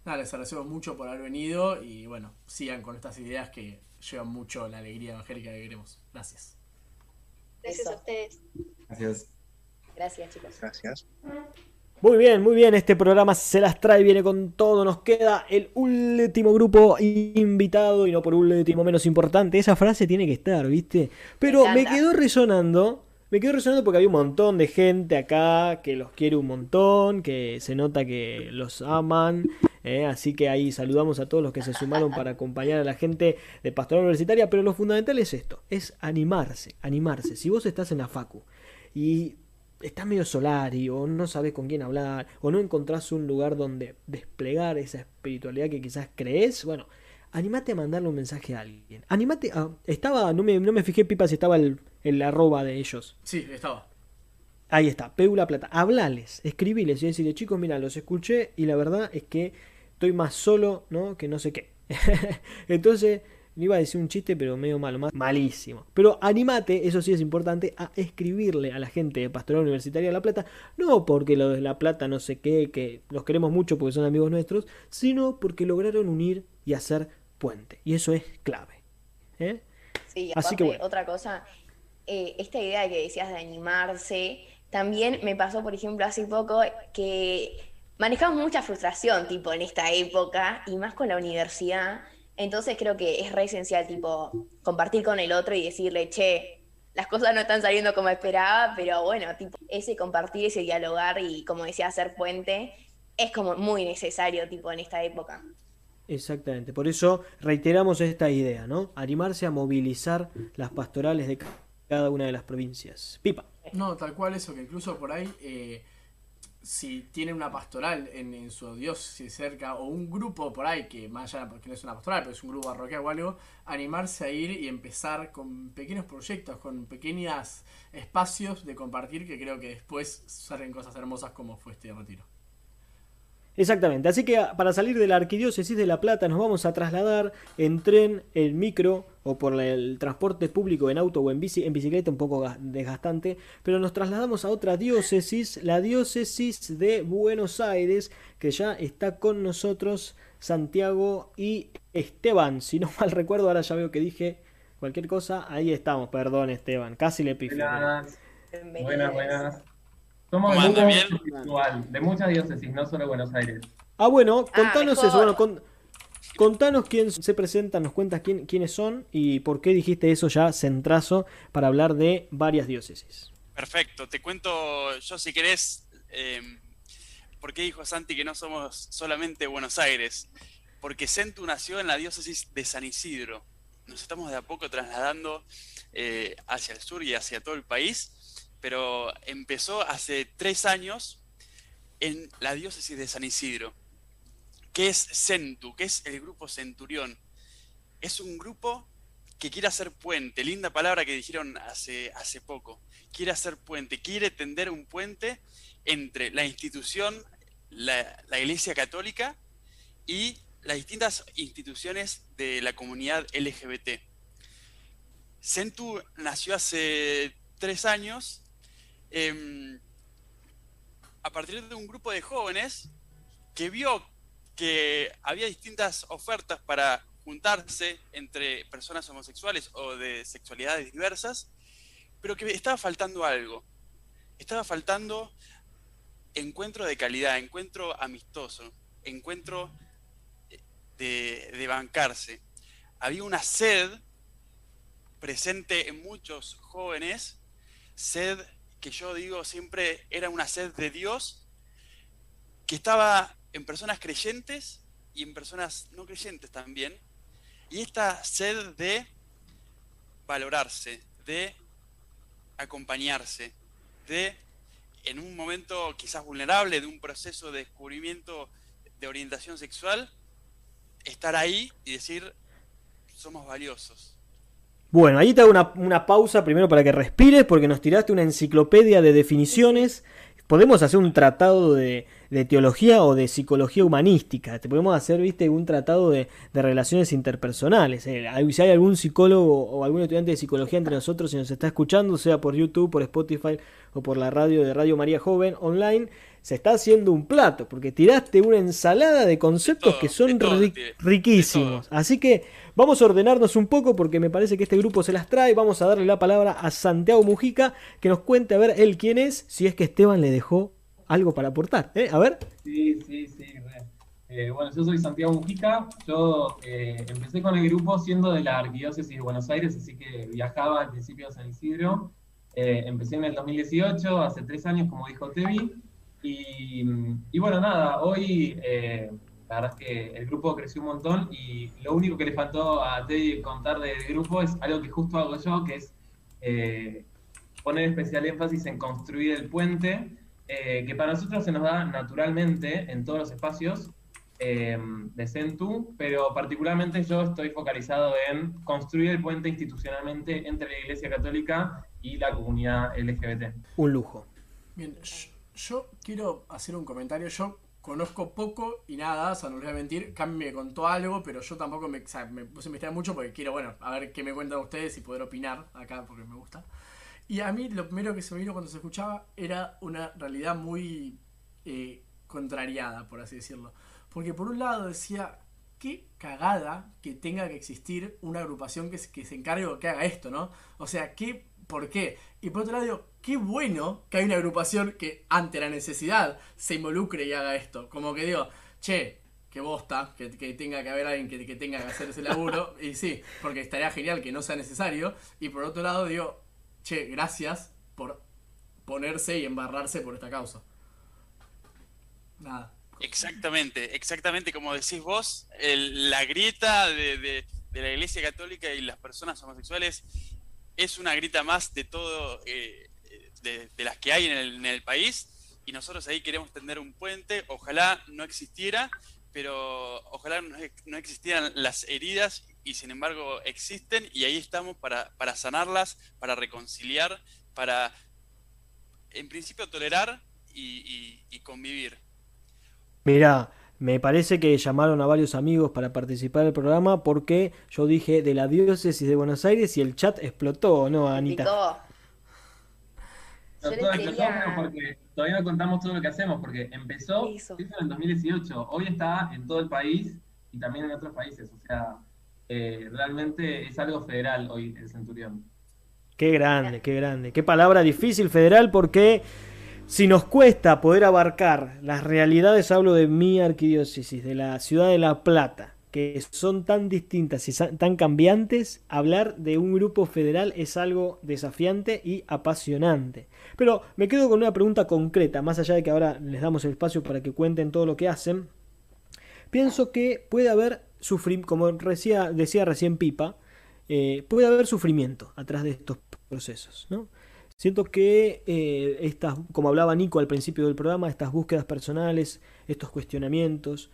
Nada, les agradecemos mucho por haber venido y bueno, sigan con estas ideas que llevan mucho la alegría evangélica que queremos. Gracias. Gracias Eso. a ustedes. Gracias. Gracias, chicos. Gracias. Muy bien, muy bien. Este programa se las trae, viene con todo. Nos queda el último grupo invitado y no por último menos importante. Esa frase tiene que estar, ¿viste? Pero Me quedó resonando. Me quedó resonando porque había un montón de gente acá que los quiere un montón, que se nota que los aman. ¿eh? Así que ahí saludamos a todos los que se sumaron para acompañar a la gente de Pastoral Universitaria. Pero lo fundamental es esto: es animarse, animarse. Si vos estás en la Facu y estás medio solari o no sabes con quién hablar o no encontrás un lugar donde desplegar esa espiritualidad que quizás crees, bueno, animate a mandarle un mensaje a alguien. Animate a... Estaba, no me, no me fijé, Pipa, si estaba el, el arroba de ellos. Sí, estaba. Ahí está, Peula Plata. Hablales, escribiles y decirle, chicos, mira, los escuché y la verdad es que estoy más solo, ¿no? Que no sé qué. Entonces, me iba a decir un chiste, pero medio malo, más malísimo. Pero animate, eso sí es importante, a escribirle a la gente de Pastoral Universitaria de La Plata, no porque los de La Plata no sé qué, que los queremos mucho porque son amigos nuestros, sino porque lograron unir y hacer puente. Y eso es clave. ¿eh? Sí, y Así aparte, que bueno. otra cosa, eh, esta idea que decías de animarse, también me pasó, por ejemplo, hace poco que manejamos mucha frustración, tipo, en esta época, y más con la universidad. Entonces creo que es re esencial, tipo, compartir con el otro y decirle, che, las cosas no están saliendo como esperaba, pero bueno, tipo, ese compartir, ese dialogar y, como decía, hacer puente, es como muy necesario, tipo, en esta época. Exactamente, por eso reiteramos esta idea, ¿no? Animarse a movilizar las pastorales de ca- cada una de las provincias. Pipa. No, tal cual eso, que incluso por ahí, eh, si tiene una pastoral en, en su diócesis cerca, o un grupo por ahí, que más allá, porque no es una pastoral, pero es un grupo parroquial o algo, animarse a ir y empezar con pequeños proyectos, con pequeños espacios de compartir, que creo que después salen cosas hermosas como fue este retiro. Exactamente, así que a- para salir de la arquidiócesis de La Plata nos vamos a trasladar en tren, en micro o por el transporte público, en auto o en bici, en bicicleta un poco ga- desgastante, pero nos trasladamos a otra diócesis, la diócesis de Buenos Aires, que ya está con nosotros Santiago y Esteban, si no mal recuerdo, ahora ya veo que dije cualquier cosa, ahí estamos, perdón Esteban, casi le pifié. Buenas, buenas, buenas. Somos ¿Cómo un andan? grupo ¿Bien? virtual, de muchas diócesis, no solo Buenos Aires. Ah, bueno, Ah, contanos mejor. eso. Bueno, con- contanos quién se presenta, nos cuentas quién, quiénes son y por qué dijiste eso ya centrazo para hablar de varias diócesis. Perfecto, te cuento yo si querés eh, por qué dijo Santi que no somos solamente Buenos Aires. Porque Centu nació en la diócesis de San Isidro. Nos estamos de a poco trasladando eh, hacia el sur y hacia todo el país, pero empezó hace tres años en la diócesis de San Isidro. ¿Qué es Centu? ¿Qué es el grupo Centurión? Es un grupo que quiere hacer puente, linda palabra que dijeron hace, hace poco, quiere hacer puente, quiere tender un puente entre la institución, la, la Iglesia Católica y las distintas instituciones de la comunidad LGBT. Centu nació hace tres años em, a partir de un grupo de jóvenes que vio que había distintas ofertas para juntarse entre personas homosexuales o de sexualidades diversas, pero que estaba faltando algo. Estaba faltando encuentro de calidad, encuentro amistoso, encuentro de, de bancarse. Había una sed presente en muchos jóvenes, sed que yo digo siempre era una sed de Dios, que estaba en personas creyentes y en personas no creyentes también, y esta sed de valorarse, de acompañarse, de en un momento quizás vulnerable de un proceso de descubrimiento de orientación sexual, estar ahí y decir, somos valiosos, Bueno, ahí te hago una, una pausa primero para que respires, porque nos tiraste una enciclopedia de definiciones. Podemos hacer un tratado de, de teología o de psicología humanística. Te podemos hacer, viste, un tratado de, de relaciones interpersonales. Eh, si hay algún psicólogo o algún estudiante de psicología entre nosotros y nos está escuchando, sea por YouTube, por Spotify o por la radio de Radio María Joven online, se está haciendo un plato, porque tiraste una ensalada de conceptos que son ri- riquísimos. Así que vamos a ordenarnos un poco porque me parece que este grupo se las trae. Vamos a darle la palabra a Santiago Mujica que nos cuente a ver él quién es, si es que Esteban le dejó algo para aportar. ¿eh? A ver. Sí, sí, sí. Eh, bueno, yo soy Santiago Mujica. Yo eh, empecé con el grupo siendo de la Arquidiócesis de Buenos Aires, así que viajaba al principio a San Isidro. Eh, empecé en el 2018, hace tres años, como dijo Tevi. Y, bueno, nada, hoy la verdad es que el grupo creció un montón y lo único que le faltó a Tevi contar del grupo es algo que justo hago yo, que es eh, poner especial énfasis en construir el puente, eh, que para nosotros se nos da naturalmente en todos los espacios eh, de Centu, pero particularmente yo estoy focalizado en construir el puente institucionalmente entre la Iglesia Católica y la comunidad LGBT. Un lujo. Bien, yo, yo quiero hacer un comentario. Yo conozco poco y nada, o sea, no les voy a mentir. Cami me contó algo, pero yo tampoco me, o sea, me puse mucho porque quiero, bueno, a ver qué me cuentan ustedes y poder opinar acá porque me gusta. Y a mí lo primero que se me vino cuando se escuchaba era una realidad muy eh, contrariada, por así decirlo. Porque por un lado decía, qué cagada que tenga que existir una agrupación que se encargue o que haga esto, ¿no? O sea, ¿qué, ¿por qué? Y por otro lado digo, qué bueno que hay una agrupación que ante la necesidad se involucre y haga esto. Como que digo, che, que bosta, que, que tenga que haber alguien que, tenga que hacer ese laburo. y sí, porque estaría genial que no sea necesario. Y por otro lado digo, che, gracias por ponerse y embarrarse por esta causa. Nada. Exactamente, exactamente como decís vos, la grieta de la Iglesia Católica y las personas homosexuales es una grita más de todo, eh, de, de las que hay en el, en el país, y nosotros ahí queremos tender un puente, ojalá no existiera, pero ojalá no, no existieran las heridas, y sin embargo existen, y ahí estamos para, para sanarlas, para reconciliar, para, en principio, tolerar y- y- y convivir. Mira, me parece que llamaron a varios amigos para participar del programa porque yo dije de la diócesis de Buenos Aires y el chat explotó, ¿no, Anita? Picó. Yo No, les todo empezó, quería- pero porque todavía no contamos todo lo que hacemos, porque empezó Eso. hizo en el 2018, hoy está en todo el país y también en otros países, o sea, eh, realmente es algo federal hoy el Centurión. Qué grande, qué grande. Qué palabra difícil, federal, porque si nos cuesta poder abarcar las realidades, hablo de mi arquidiócesis, de la ciudad de La Plata, que son tan distintas y tan cambiantes, hablar de un grupo federal es algo desafiante y apasionante. Pero me quedo con una pregunta concreta, más allá de que ahora les damos el espacio para que cuenten todo lo que hacen. Pienso que puede haber sufrimiento, como decía, decía recién Pipa, eh, puede haber sufrimiento atrás de estos procesos, ¿no? Siento que eh, estas, como hablaba Nico al principio del programa, estas búsquedas personales, estos cuestionamientos,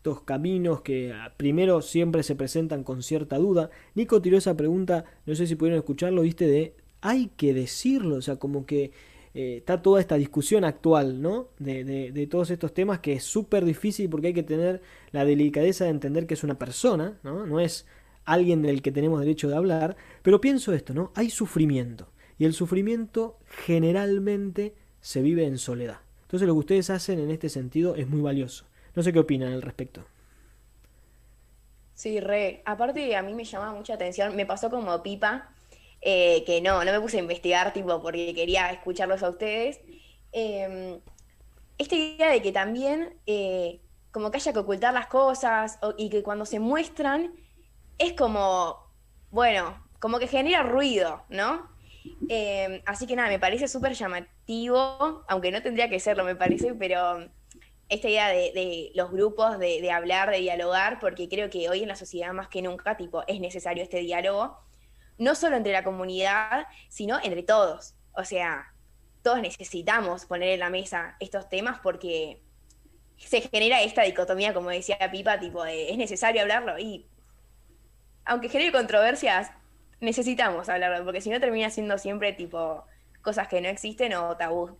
estos caminos que ah, primero siempre se presentan con cierta duda. Nico tiró esa pregunta, no sé si pudieron escucharlo, viste, de hay que decirlo, o sea, como que eh, está toda esta discusión actual, ¿no? De, de- de todos estos temas que es súper difícil porque hay que tener la delicadeza de entender que es una persona, ¿no? No es alguien del que tenemos derecho de hablar, pero pienso esto, ¿no? Hay sufrimiento y el sufrimiento generalmente se vive en soledad. Entonces lo que ustedes hacen en este sentido es muy valioso. No sé qué opinan al respecto. Sí, re. Aparte, a mí me llamaba mucha atención, me pasó como pipa, eh, que no, no me puse a investigar, tipo, porque quería escucharlos a ustedes. Eh, esta idea de que también, eh, como que haya que ocultar las cosas y que cuando se muestran, es como, bueno, como que genera ruido, ¿no? Eh, así que nada, me parece súper llamativo, aunque no tendría que serlo, me parece, pero esta idea de, de los grupos, de, de hablar, de dialogar, porque creo que hoy en la sociedad más que nunca, tipo, es necesario este diálogo, no solo entre la comunidad, sino entre todos. O sea, todos necesitamos poner en la mesa estos temas porque se genera esta dicotomía, como decía Pipa, tipo, de, es necesario hablarlo y aunque genere controversias, necesitamos hablarlo, porque si no termina siendo siempre tipo cosas que no existen o tabú.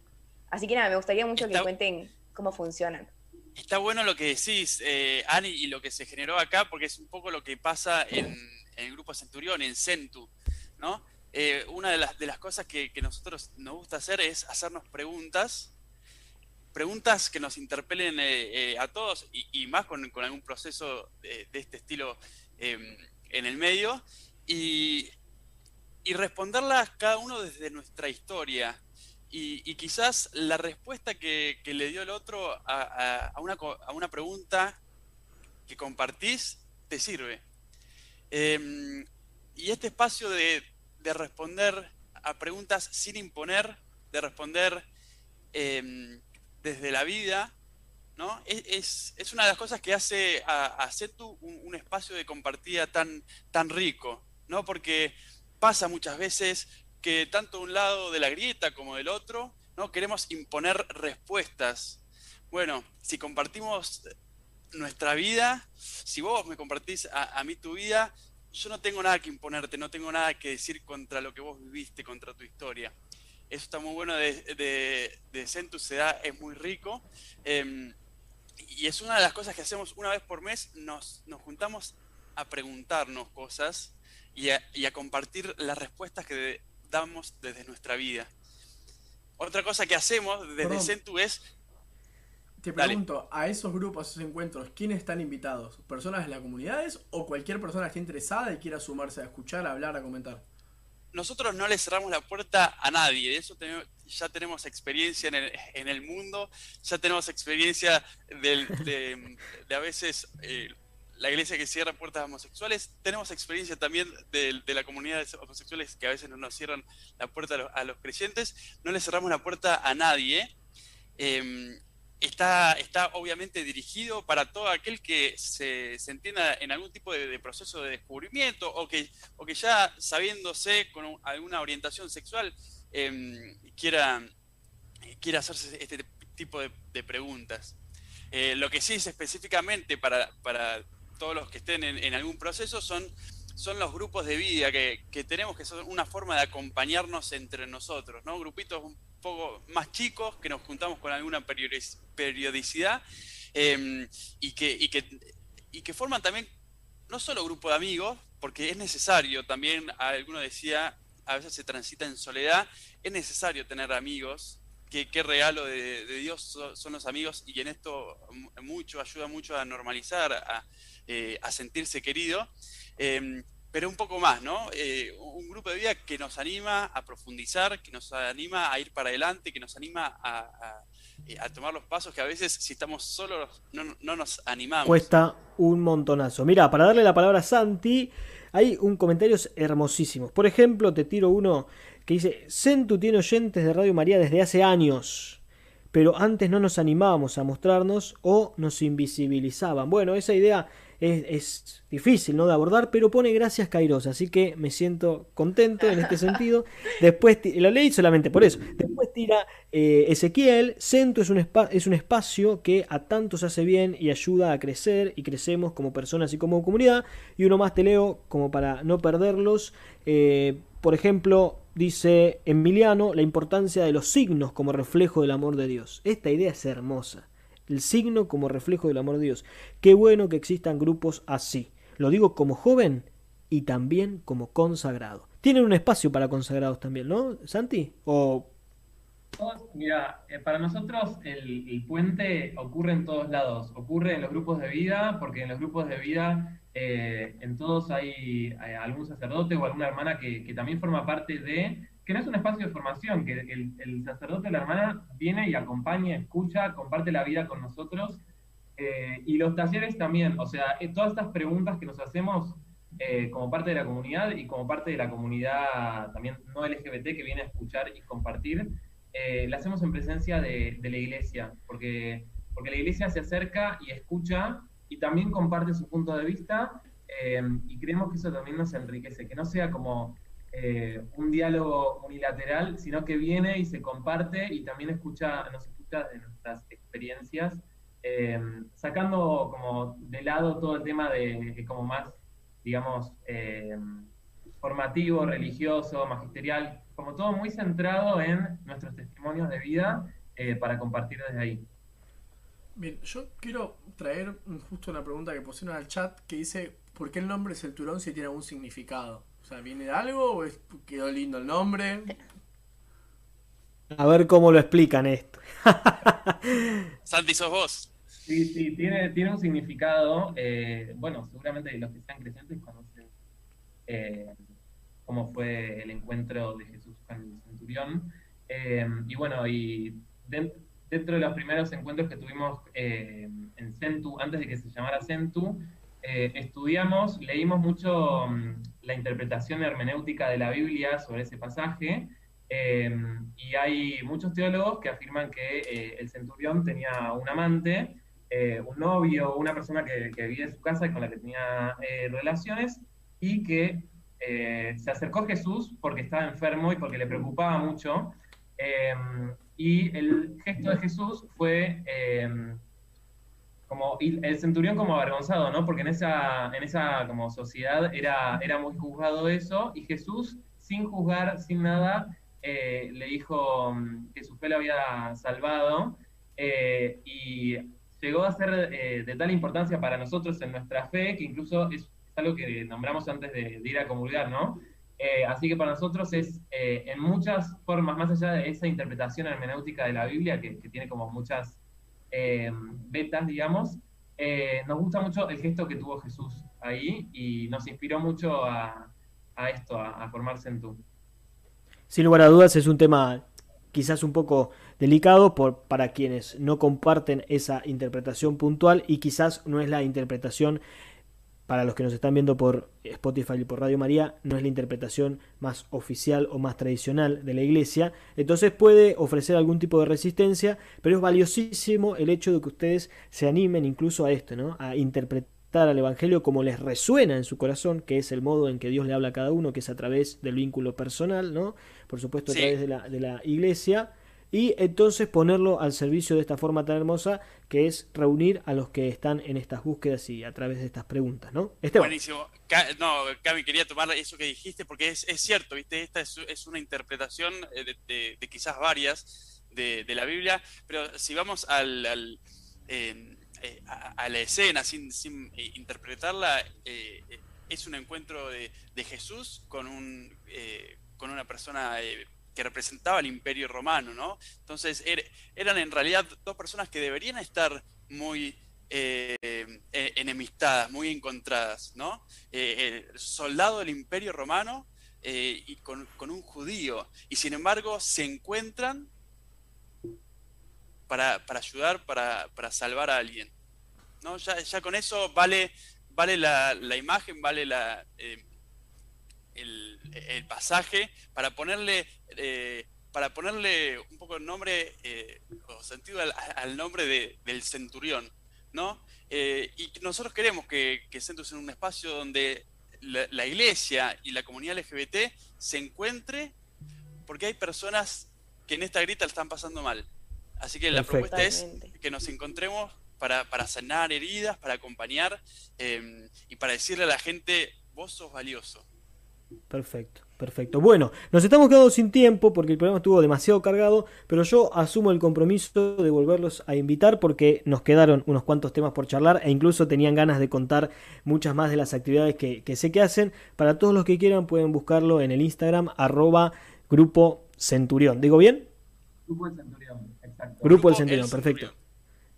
Así que nada, me gustaría mucho que cuenten cómo funcionan. Está bueno lo que decís, eh, Ani, y lo que se generó acá, porque es un poco lo que pasa en, el grupo Centurión, en Centu, ¿no? Eh, una de las, de las cosas que, que nosotros nos gusta hacer es hacernos preguntas, preguntas que nos interpelen eh, a todos y, más con, con algún proceso de, de este estilo eh, en el medio, y, y responderlas cada uno desde nuestra historia. Y, quizás la respuesta que, le dio el otro a, una, a una pregunta que compartís te sirve. Em, y este espacio de, de responder a preguntas sin imponer, de responder em, desde la vida, ¿no? Es, es- una de las cosas que hace a, a un, un espacio de compartida tan, tan rico, ¿no? Porque pasa muchas veces que tanto de un lado de la grieta como del otro, ¿no? Queremos imponer respuestas. Bueno, si compartimos nuestra vida, si vos me compartís a, a mí tu vida, yo no tengo nada que imponerte, no tengo nada que decir contra lo que vos viviste, contra tu historia. Eso está muy bueno de, de, Centus, se es muy rico. em, y es una de las cosas que hacemos una vez por mes, nos, nos juntamos a preguntarnos cosas y a, y a compartir las respuestas que damos desde nuestra vida. Otra cosa que hacemos desde Perdón. Centu es Te Dale. pregunto, a esos grupos, a esos encuentros, ¿quiénes están invitados? ¿Personas de las comunidades o cualquier persona que esté interesada y quiera sumarse a escuchar, a hablar, a comentar? nosotros no le cerramos la puerta a nadie, de eso tenemos- ya tenemos experiencia en el, en el mundo, ya tenemos experiencia del- de, de a veces eh, la iglesia que cierra puertas a homosexuales, tenemos experiencia también de, de la comunidad de homosexuales que a veces no nos cierran la puerta a los, creyentes, no le cerramos la puerta a nadie. Em, está, está obviamente dirigido para todo aquel que se, se entienda en algún tipo de, proceso de descubrimiento o que, o que ya sabiéndose con un- alguna orientación sexual em, quiera, quiera hacerse este tipo de, de preguntas. Eh, lo que sí es específicamente para, para todos los que estén en, en algún proceso son, son los grupos de vida que, que tenemos, que son una forma de acompañarnos entre nosotros, ¿no? Grupitos un poco más chicos que nos juntamos con alguna periodic- periodicidad eh, y, que, y, que, y que forman también no solo grupo de amigos, porque es necesario, también alguno decía, a veces se transita en soledad, es necesario tener amigos, qué, regalo de, Dios so- son los amigos y en esto mu- mucho, ayuda mucho a normalizar, a, eh, sentirse querido, eh, pero un poco más, ¿no? Eh, un grupo de vida que nos anima a profundizar, que nos anima a ir para adelante, que nos anima a, eh, tomar los pasos que a veces si estamos solos no, no nos animamos. Cuesta un montonazo. Mira, para darle la palabra a Santi, hay un comentarios hermosísimos. Por ejemplo, te tiro uno que dice: Centu tiene oyentes de Radio María desde hace años, pero antes no nos animábamos a mostrarnos o nos invisibilizaban. Bueno, esa idea es, es difícil ¿no? de abordar, pero pone gracias Kairos, así que me siento contento en este sentido. Después, lo leí solamente por eso. Después tira eh, Ezequiel, Centu es un, es un espacio que a tantos hace bien y ayuda a crecer y crecemos como personas y como comunidad. Y uno más te leo como para no perderlos. Eh, por ejemplo, dice Emiliano, la importancia de los signos como reflejo del amor de Dios. Esta idea es hermosa. El signo como reflejo del amor de Dios. Qué bueno que existan grupos así. Lo digo como joven y también como consagrado. Tienen un espacio para consagrados también, ¿no, Santi? O Mira, eh, para nosotros el, el puente ocurre en todos lados. Ocurre en los grupos de vida, porque en los grupos de vida, eh, en todos hay, hay algún sacerdote o alguna hermana que, que también forma parte de, que no es un espacio de formación, que el, el sacerdote o la hermana viene y acompaña, escucha, comparte la vida con nosotros. eh, y los talleres también, o sea, eh, todas estas preguntas que nos hacemos eh, como parte de la comunidad y como parte de la comunidad también no LGBT que viene a escuchar y compartir, eh, hacemos en presencia de, de la iglesia, porque, porque la iglesia se acerca y escucha y también comparte su punto de vista eh, y creemos que eso también nos enriquece, que no sea como eh, un diálogo unilateral, sino que viene y se comparte y también escucha, nos escucha de nuestras experiencias, eh, sacando como de lado todo el tema de, de como más, digamos, formativo, religioso, magisterial, como todo muy centrado en nuestros testimonios de vida para compartir desde ahí. Bien, yo quiero traer justo una pregunta que pusieron al chat que dice, ¿por qué el nombre Centurión si tiene algún significado? O sea, ¿viene de algo o es, quedó lindo el nombre? A ver cómo lo explican esto. Santi, sos vos. Sí, sí, tiene, tiene un significado. eh, bueno, seguramente los que sean creyentes conocen eh, cómo fue el encuentro de Jesús con el centurión. Eh, y bueno, y den- dentro de los primeros encuentros que tuvimos eh, en Centu, antes de que se llamara Centu, eh, estudiamos, leímos mucho mm, la interpretación hermenéutica de la Biblia sobre ese pasaje. eh, y hay muchos teólogos que afirman que eh, el centurión tenía un amante, un novio, una persona que, que vivía en su casa y con la que tenía relaciones, y que se acercó a Jesús porque estaba enfermo y porque le preocupaba mucho. Y el gesto de Jesús fue eh, como el centurión como avergonzado, ¿no? Porque en esa, en esa como sociedad era, era muy juzgado eso, y Jesús, sin juzgar, sin nada, eh, le dijo mm, que su fe lo había salvado, eh, y llegó a ser eh, de tal importancia para nosotros en nuestra fe, que incluso es algo que nombramos antes de, de ir a comulgar, ¿no? Eh, así que para nosotros es eh, en muchas formas, más allá de esa interpretación hermenéutica de la Biblia, que, tiene como muchas eh, betas, digamos, eh, nos gusta mucho el gesto que tuvo Jesús ahí y nos inspiró mucho a, a esto, a, a formarse en tú. Sin lugar a dudas es un tema quizás un poco delicado por, para quienes no comparten esa interpretación puntual y quizás no es la interpretación para los que nos están viendo por Spotify y por Radio María, no es la interpretación más oficial o más tradicional de la iglesia, entonces puede ofrecer algún tipo de resistencia, pero es valiosísimo el hecho de que ustedes se animen incluso a esto, ¿no? a interpretar al Evangelio como les resuena en su corazón, que es el modo en que Dios le habla a cada uno, que es a través del vínculo personal, ¿no? por supuesto a Sí. través de la, de la iglesia, y entonces ponerlo al servicio de esta forma tan hermosa que es reunir a los que están en estas búsquedas y a través de estas preguntas, ¿no? Esteban. Buenísimo. No, Cami, quería tomar eso que dijiste porque es, es cierto, ¿viste? Esta es, es una interpretación eh, de, quizás varias de, la Biblia, pero si vamos al, al, eh, eh, a, la escena sin, sin eh, interpretarla, es un encuentro de, de Jesús con, un, con una persona que representaba el imperio romano, ¿no? Entonces er- eran en realidad dos personas que deberían estar muy eh, eh, enemistadas, muy encontradas, ¿no? Eh, el soldado del imperio romano y con, un judío, y sin embargo se encuentran para, para ayudar, para, para salvar a alguien. ¿no? Ya, ya con eso vale, vale la, la imagen, vale la, el, el pasaje para ponerle eh, para ponerle un poco el nombre eh, o sentido al, al nombre de- del centurión, ¿no? Eh, y nosotros queremos que, que Centro sea un espacio donde la, la iglesia y la comunidad LGBT se encuentre porque hay personas que en esta grita la están pasando mal. Así que la Perfecto. propuesta es que nos encontremos para, para sanar heridas, para acompañar eh, y para decirle a la gente, vos sos valioso. Perfecto, perfecto. Bueno, nos estamos quedando sin tiempo porque el programa estuvo demasiado cargado, pero yo asumo el compromiso de volverlos a invitar porque nos quedaron unos cuantos temas por charlar e incluso tenían ganas de contar muchas más de las actividades que, que sé que hacen. Para todos los que quieran pueden buscarlo en el Instagram arroba grupo centurión. ¿Digo bien? Grupo del Centurión, exacto. Grupo del El Centurión, Centurión. perfecto.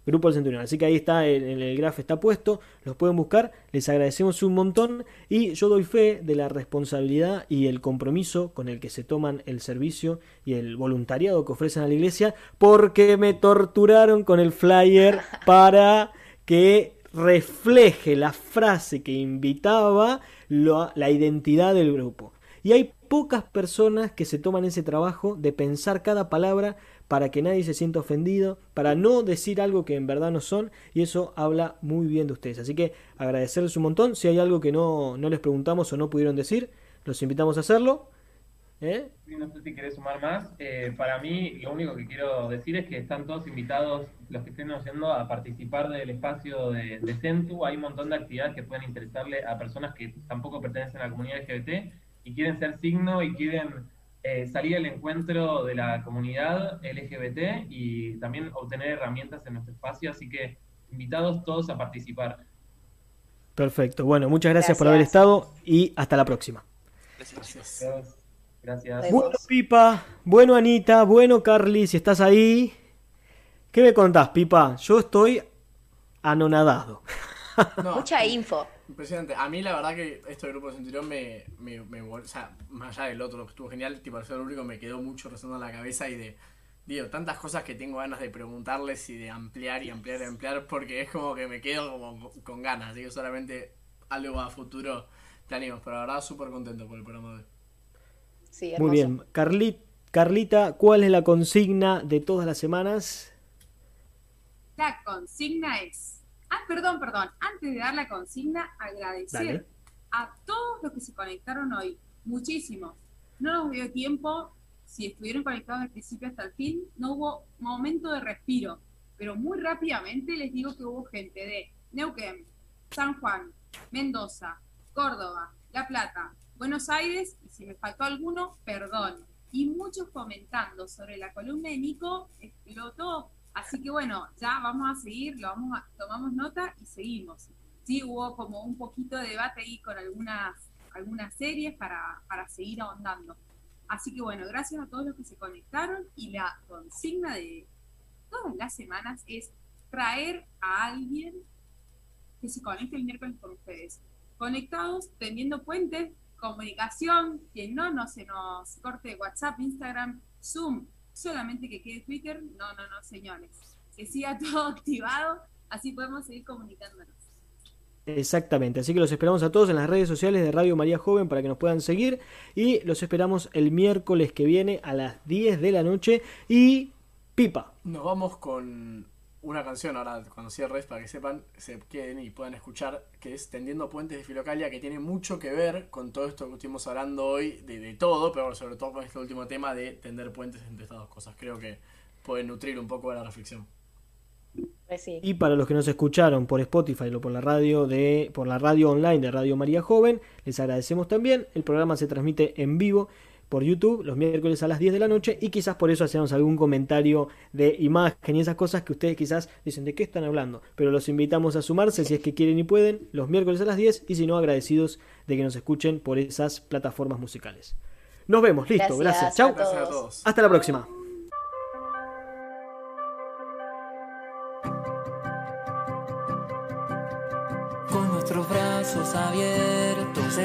Grupo del Centurión. Así que ahí está, en el, el graph está puesto, los pueden buscar, les agradecemos un montón y yo doy fe de la responsabilidad y el compromiso con el que se toman el servicio y el voluntariado que ofrecen a la iglesia, porque me torturaron con el flyer para que refleje la frase que invitaba lo- la identidad del grupo. Y hay pocas personas que se toman ese trabajo de pensar cada palabra para que nadie se sienta ofendido, para no decir algo que en verdad no son, y eso habla muy bien de ustedes. Así que agradecerles un montón. Si hay algo que no, no les preguntamos o no pudieron decir, los invitamos a hacerlo. ¿Eh? No sé si querés sumar más. Eh, para mí, lo único que quiero decir es que están todos invitados, los que estén oyendo, a participar del espacio de, de Centu. Hay un montón de actividades que pueden interesarle a personas que tampoco pertenecen a la comunidad LGBT. y quieren ser signo y quieren eh, salir al encuentro de la comunidad LGBT y también obtener herramientas en nuestro espacio, así que invitados todos a participar. Perfecto. Bueno, muchas gracias, por haber estado y hasta la próxima. Gracias. Gracias. Bueno, Pipa. Bueno, Anita. Bueno, Carly, si estás ahí. ¿Qué me contás, Pipa? Yo estoy anonadado. No, Mucha info. Impresionante. A mí la verdad que este grupo de Centurión me, me, me, O sea, más allá del otro que estuvo genial, tipo al ser el único me quedó mucho resonando en la cabeza y de... Digo, tantas cosas que tengo ganas de preguntarles y de ampliar y ampliar y ampliar porque es como que me quedo como con ganas. Digo, solamente algo a futuro planeamos. Pero la verdad súper contento por el programa de hoy. Sí, Muy bien. Carlit, Carlita, ¿cuál es la consigna de todas las semanas? La consigna es Ah, perdón, perdón. Antes de dar la consigna, agradecer a todos los que se conectaron hoy. Muchísimos. No nos dio tiempo. Si estuvieron conectados al principio hasta el fin, no hubo momento de respiro. Pero muy rápidamente les digo que hubo gente de Neuquén, San Juan, Mendoza, Córdoba, La Plata, Buenos Aires, y si me faltó alguno, perdón. Y muchos comentando sobre la columna de Nico, explotó Así que bueno, ya vamos a seguir, lo vamos a, tomamos nota y seguimos. Sí, hubo como un poquito de debate ahí con algunas, algunas series para, para seguir ahondando. Así que bueno, gracias a todos los que se conectaron y la consigna de todas las semanas es traer a alguien que se conecte el miércoles con ustedes. Conectados, teniendo puentes, comunicación, que no, no se nos corte WhatsApp, Instagram, Zoom, solamente que quede Twitter, no, no, no, señores. Que siga todo activado, así podemos seguir comunicándonos. Exactamente, así que los esperamos a todos en las redes sociales de Radio María Joven para que nos puedan seguir y los esperamos el miércoles que viene a las 10 de la noche y pipa. Nos vamos con una canción ahora cuando cierres para que sepan, se queden y puedan escuchar, que es Tendiendo Puentes de Filocalia, que tiene mucho que ver con todo esto que estuvimos hablando hoy, de, de todo, pero sobre todo con este último tema de tender puentes entre estas dos cosas. Creo que puede nutrir un poco la reflexión. Pues y para los que nos escucharon por Spotify o por la radio de por la radio online de Radio María Joven, les agradecemos también. El programa se transmite en vivo por YouTube los miércoles a las 10 de la noche y quizás por eso hacemos algún comentario de imagen y esas cosas que ustedes quizás dicen de qué están hablando, pero los invitamos a sumarse si es que quieren y pueden los miércoles a las 10 y si no agradecidos de que nos escuchen por esas plataformas musicales. Nos vemos, listo, gracias, chao. Hasta la próxima. Con nuestros brazos abiertos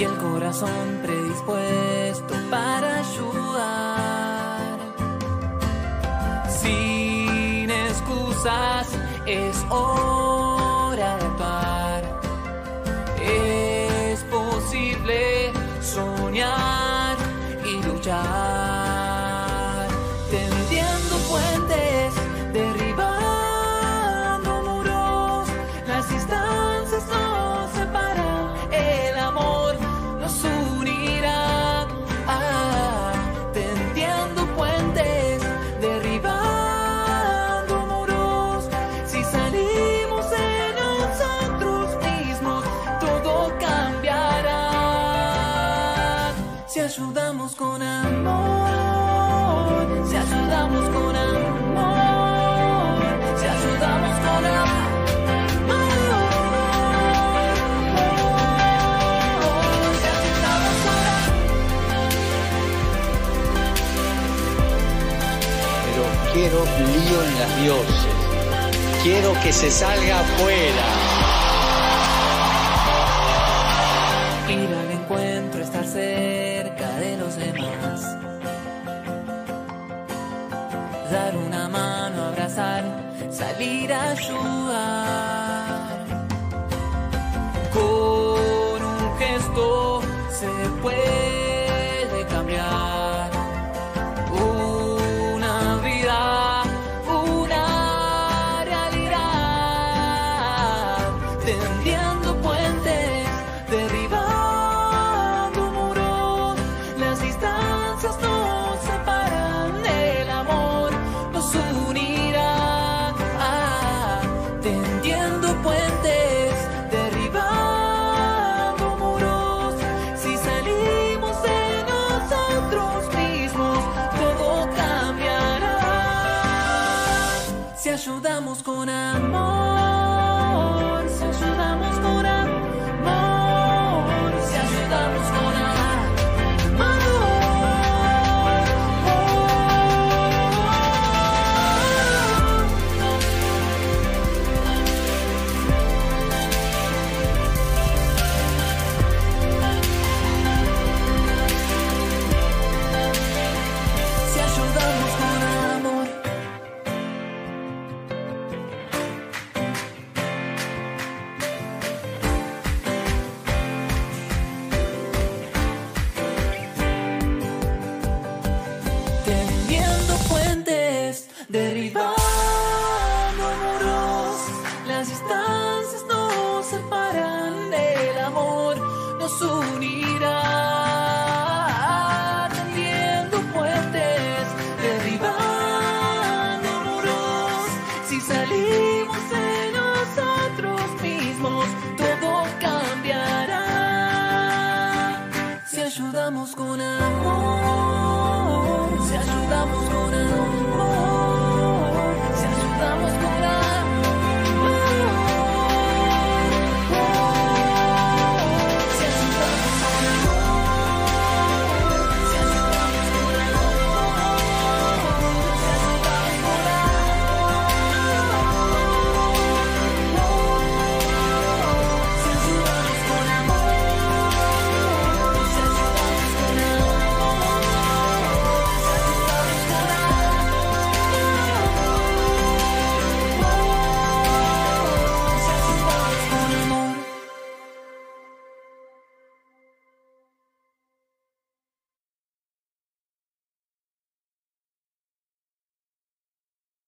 y el corazón predispuesto para ayudar. Sin excusas es hora dioses. Quiero que se salga afuera. Ir al encuentro, estar cerca de los demás. Dar una mano, abrazar, salir a ayudar. Con un gesto se puede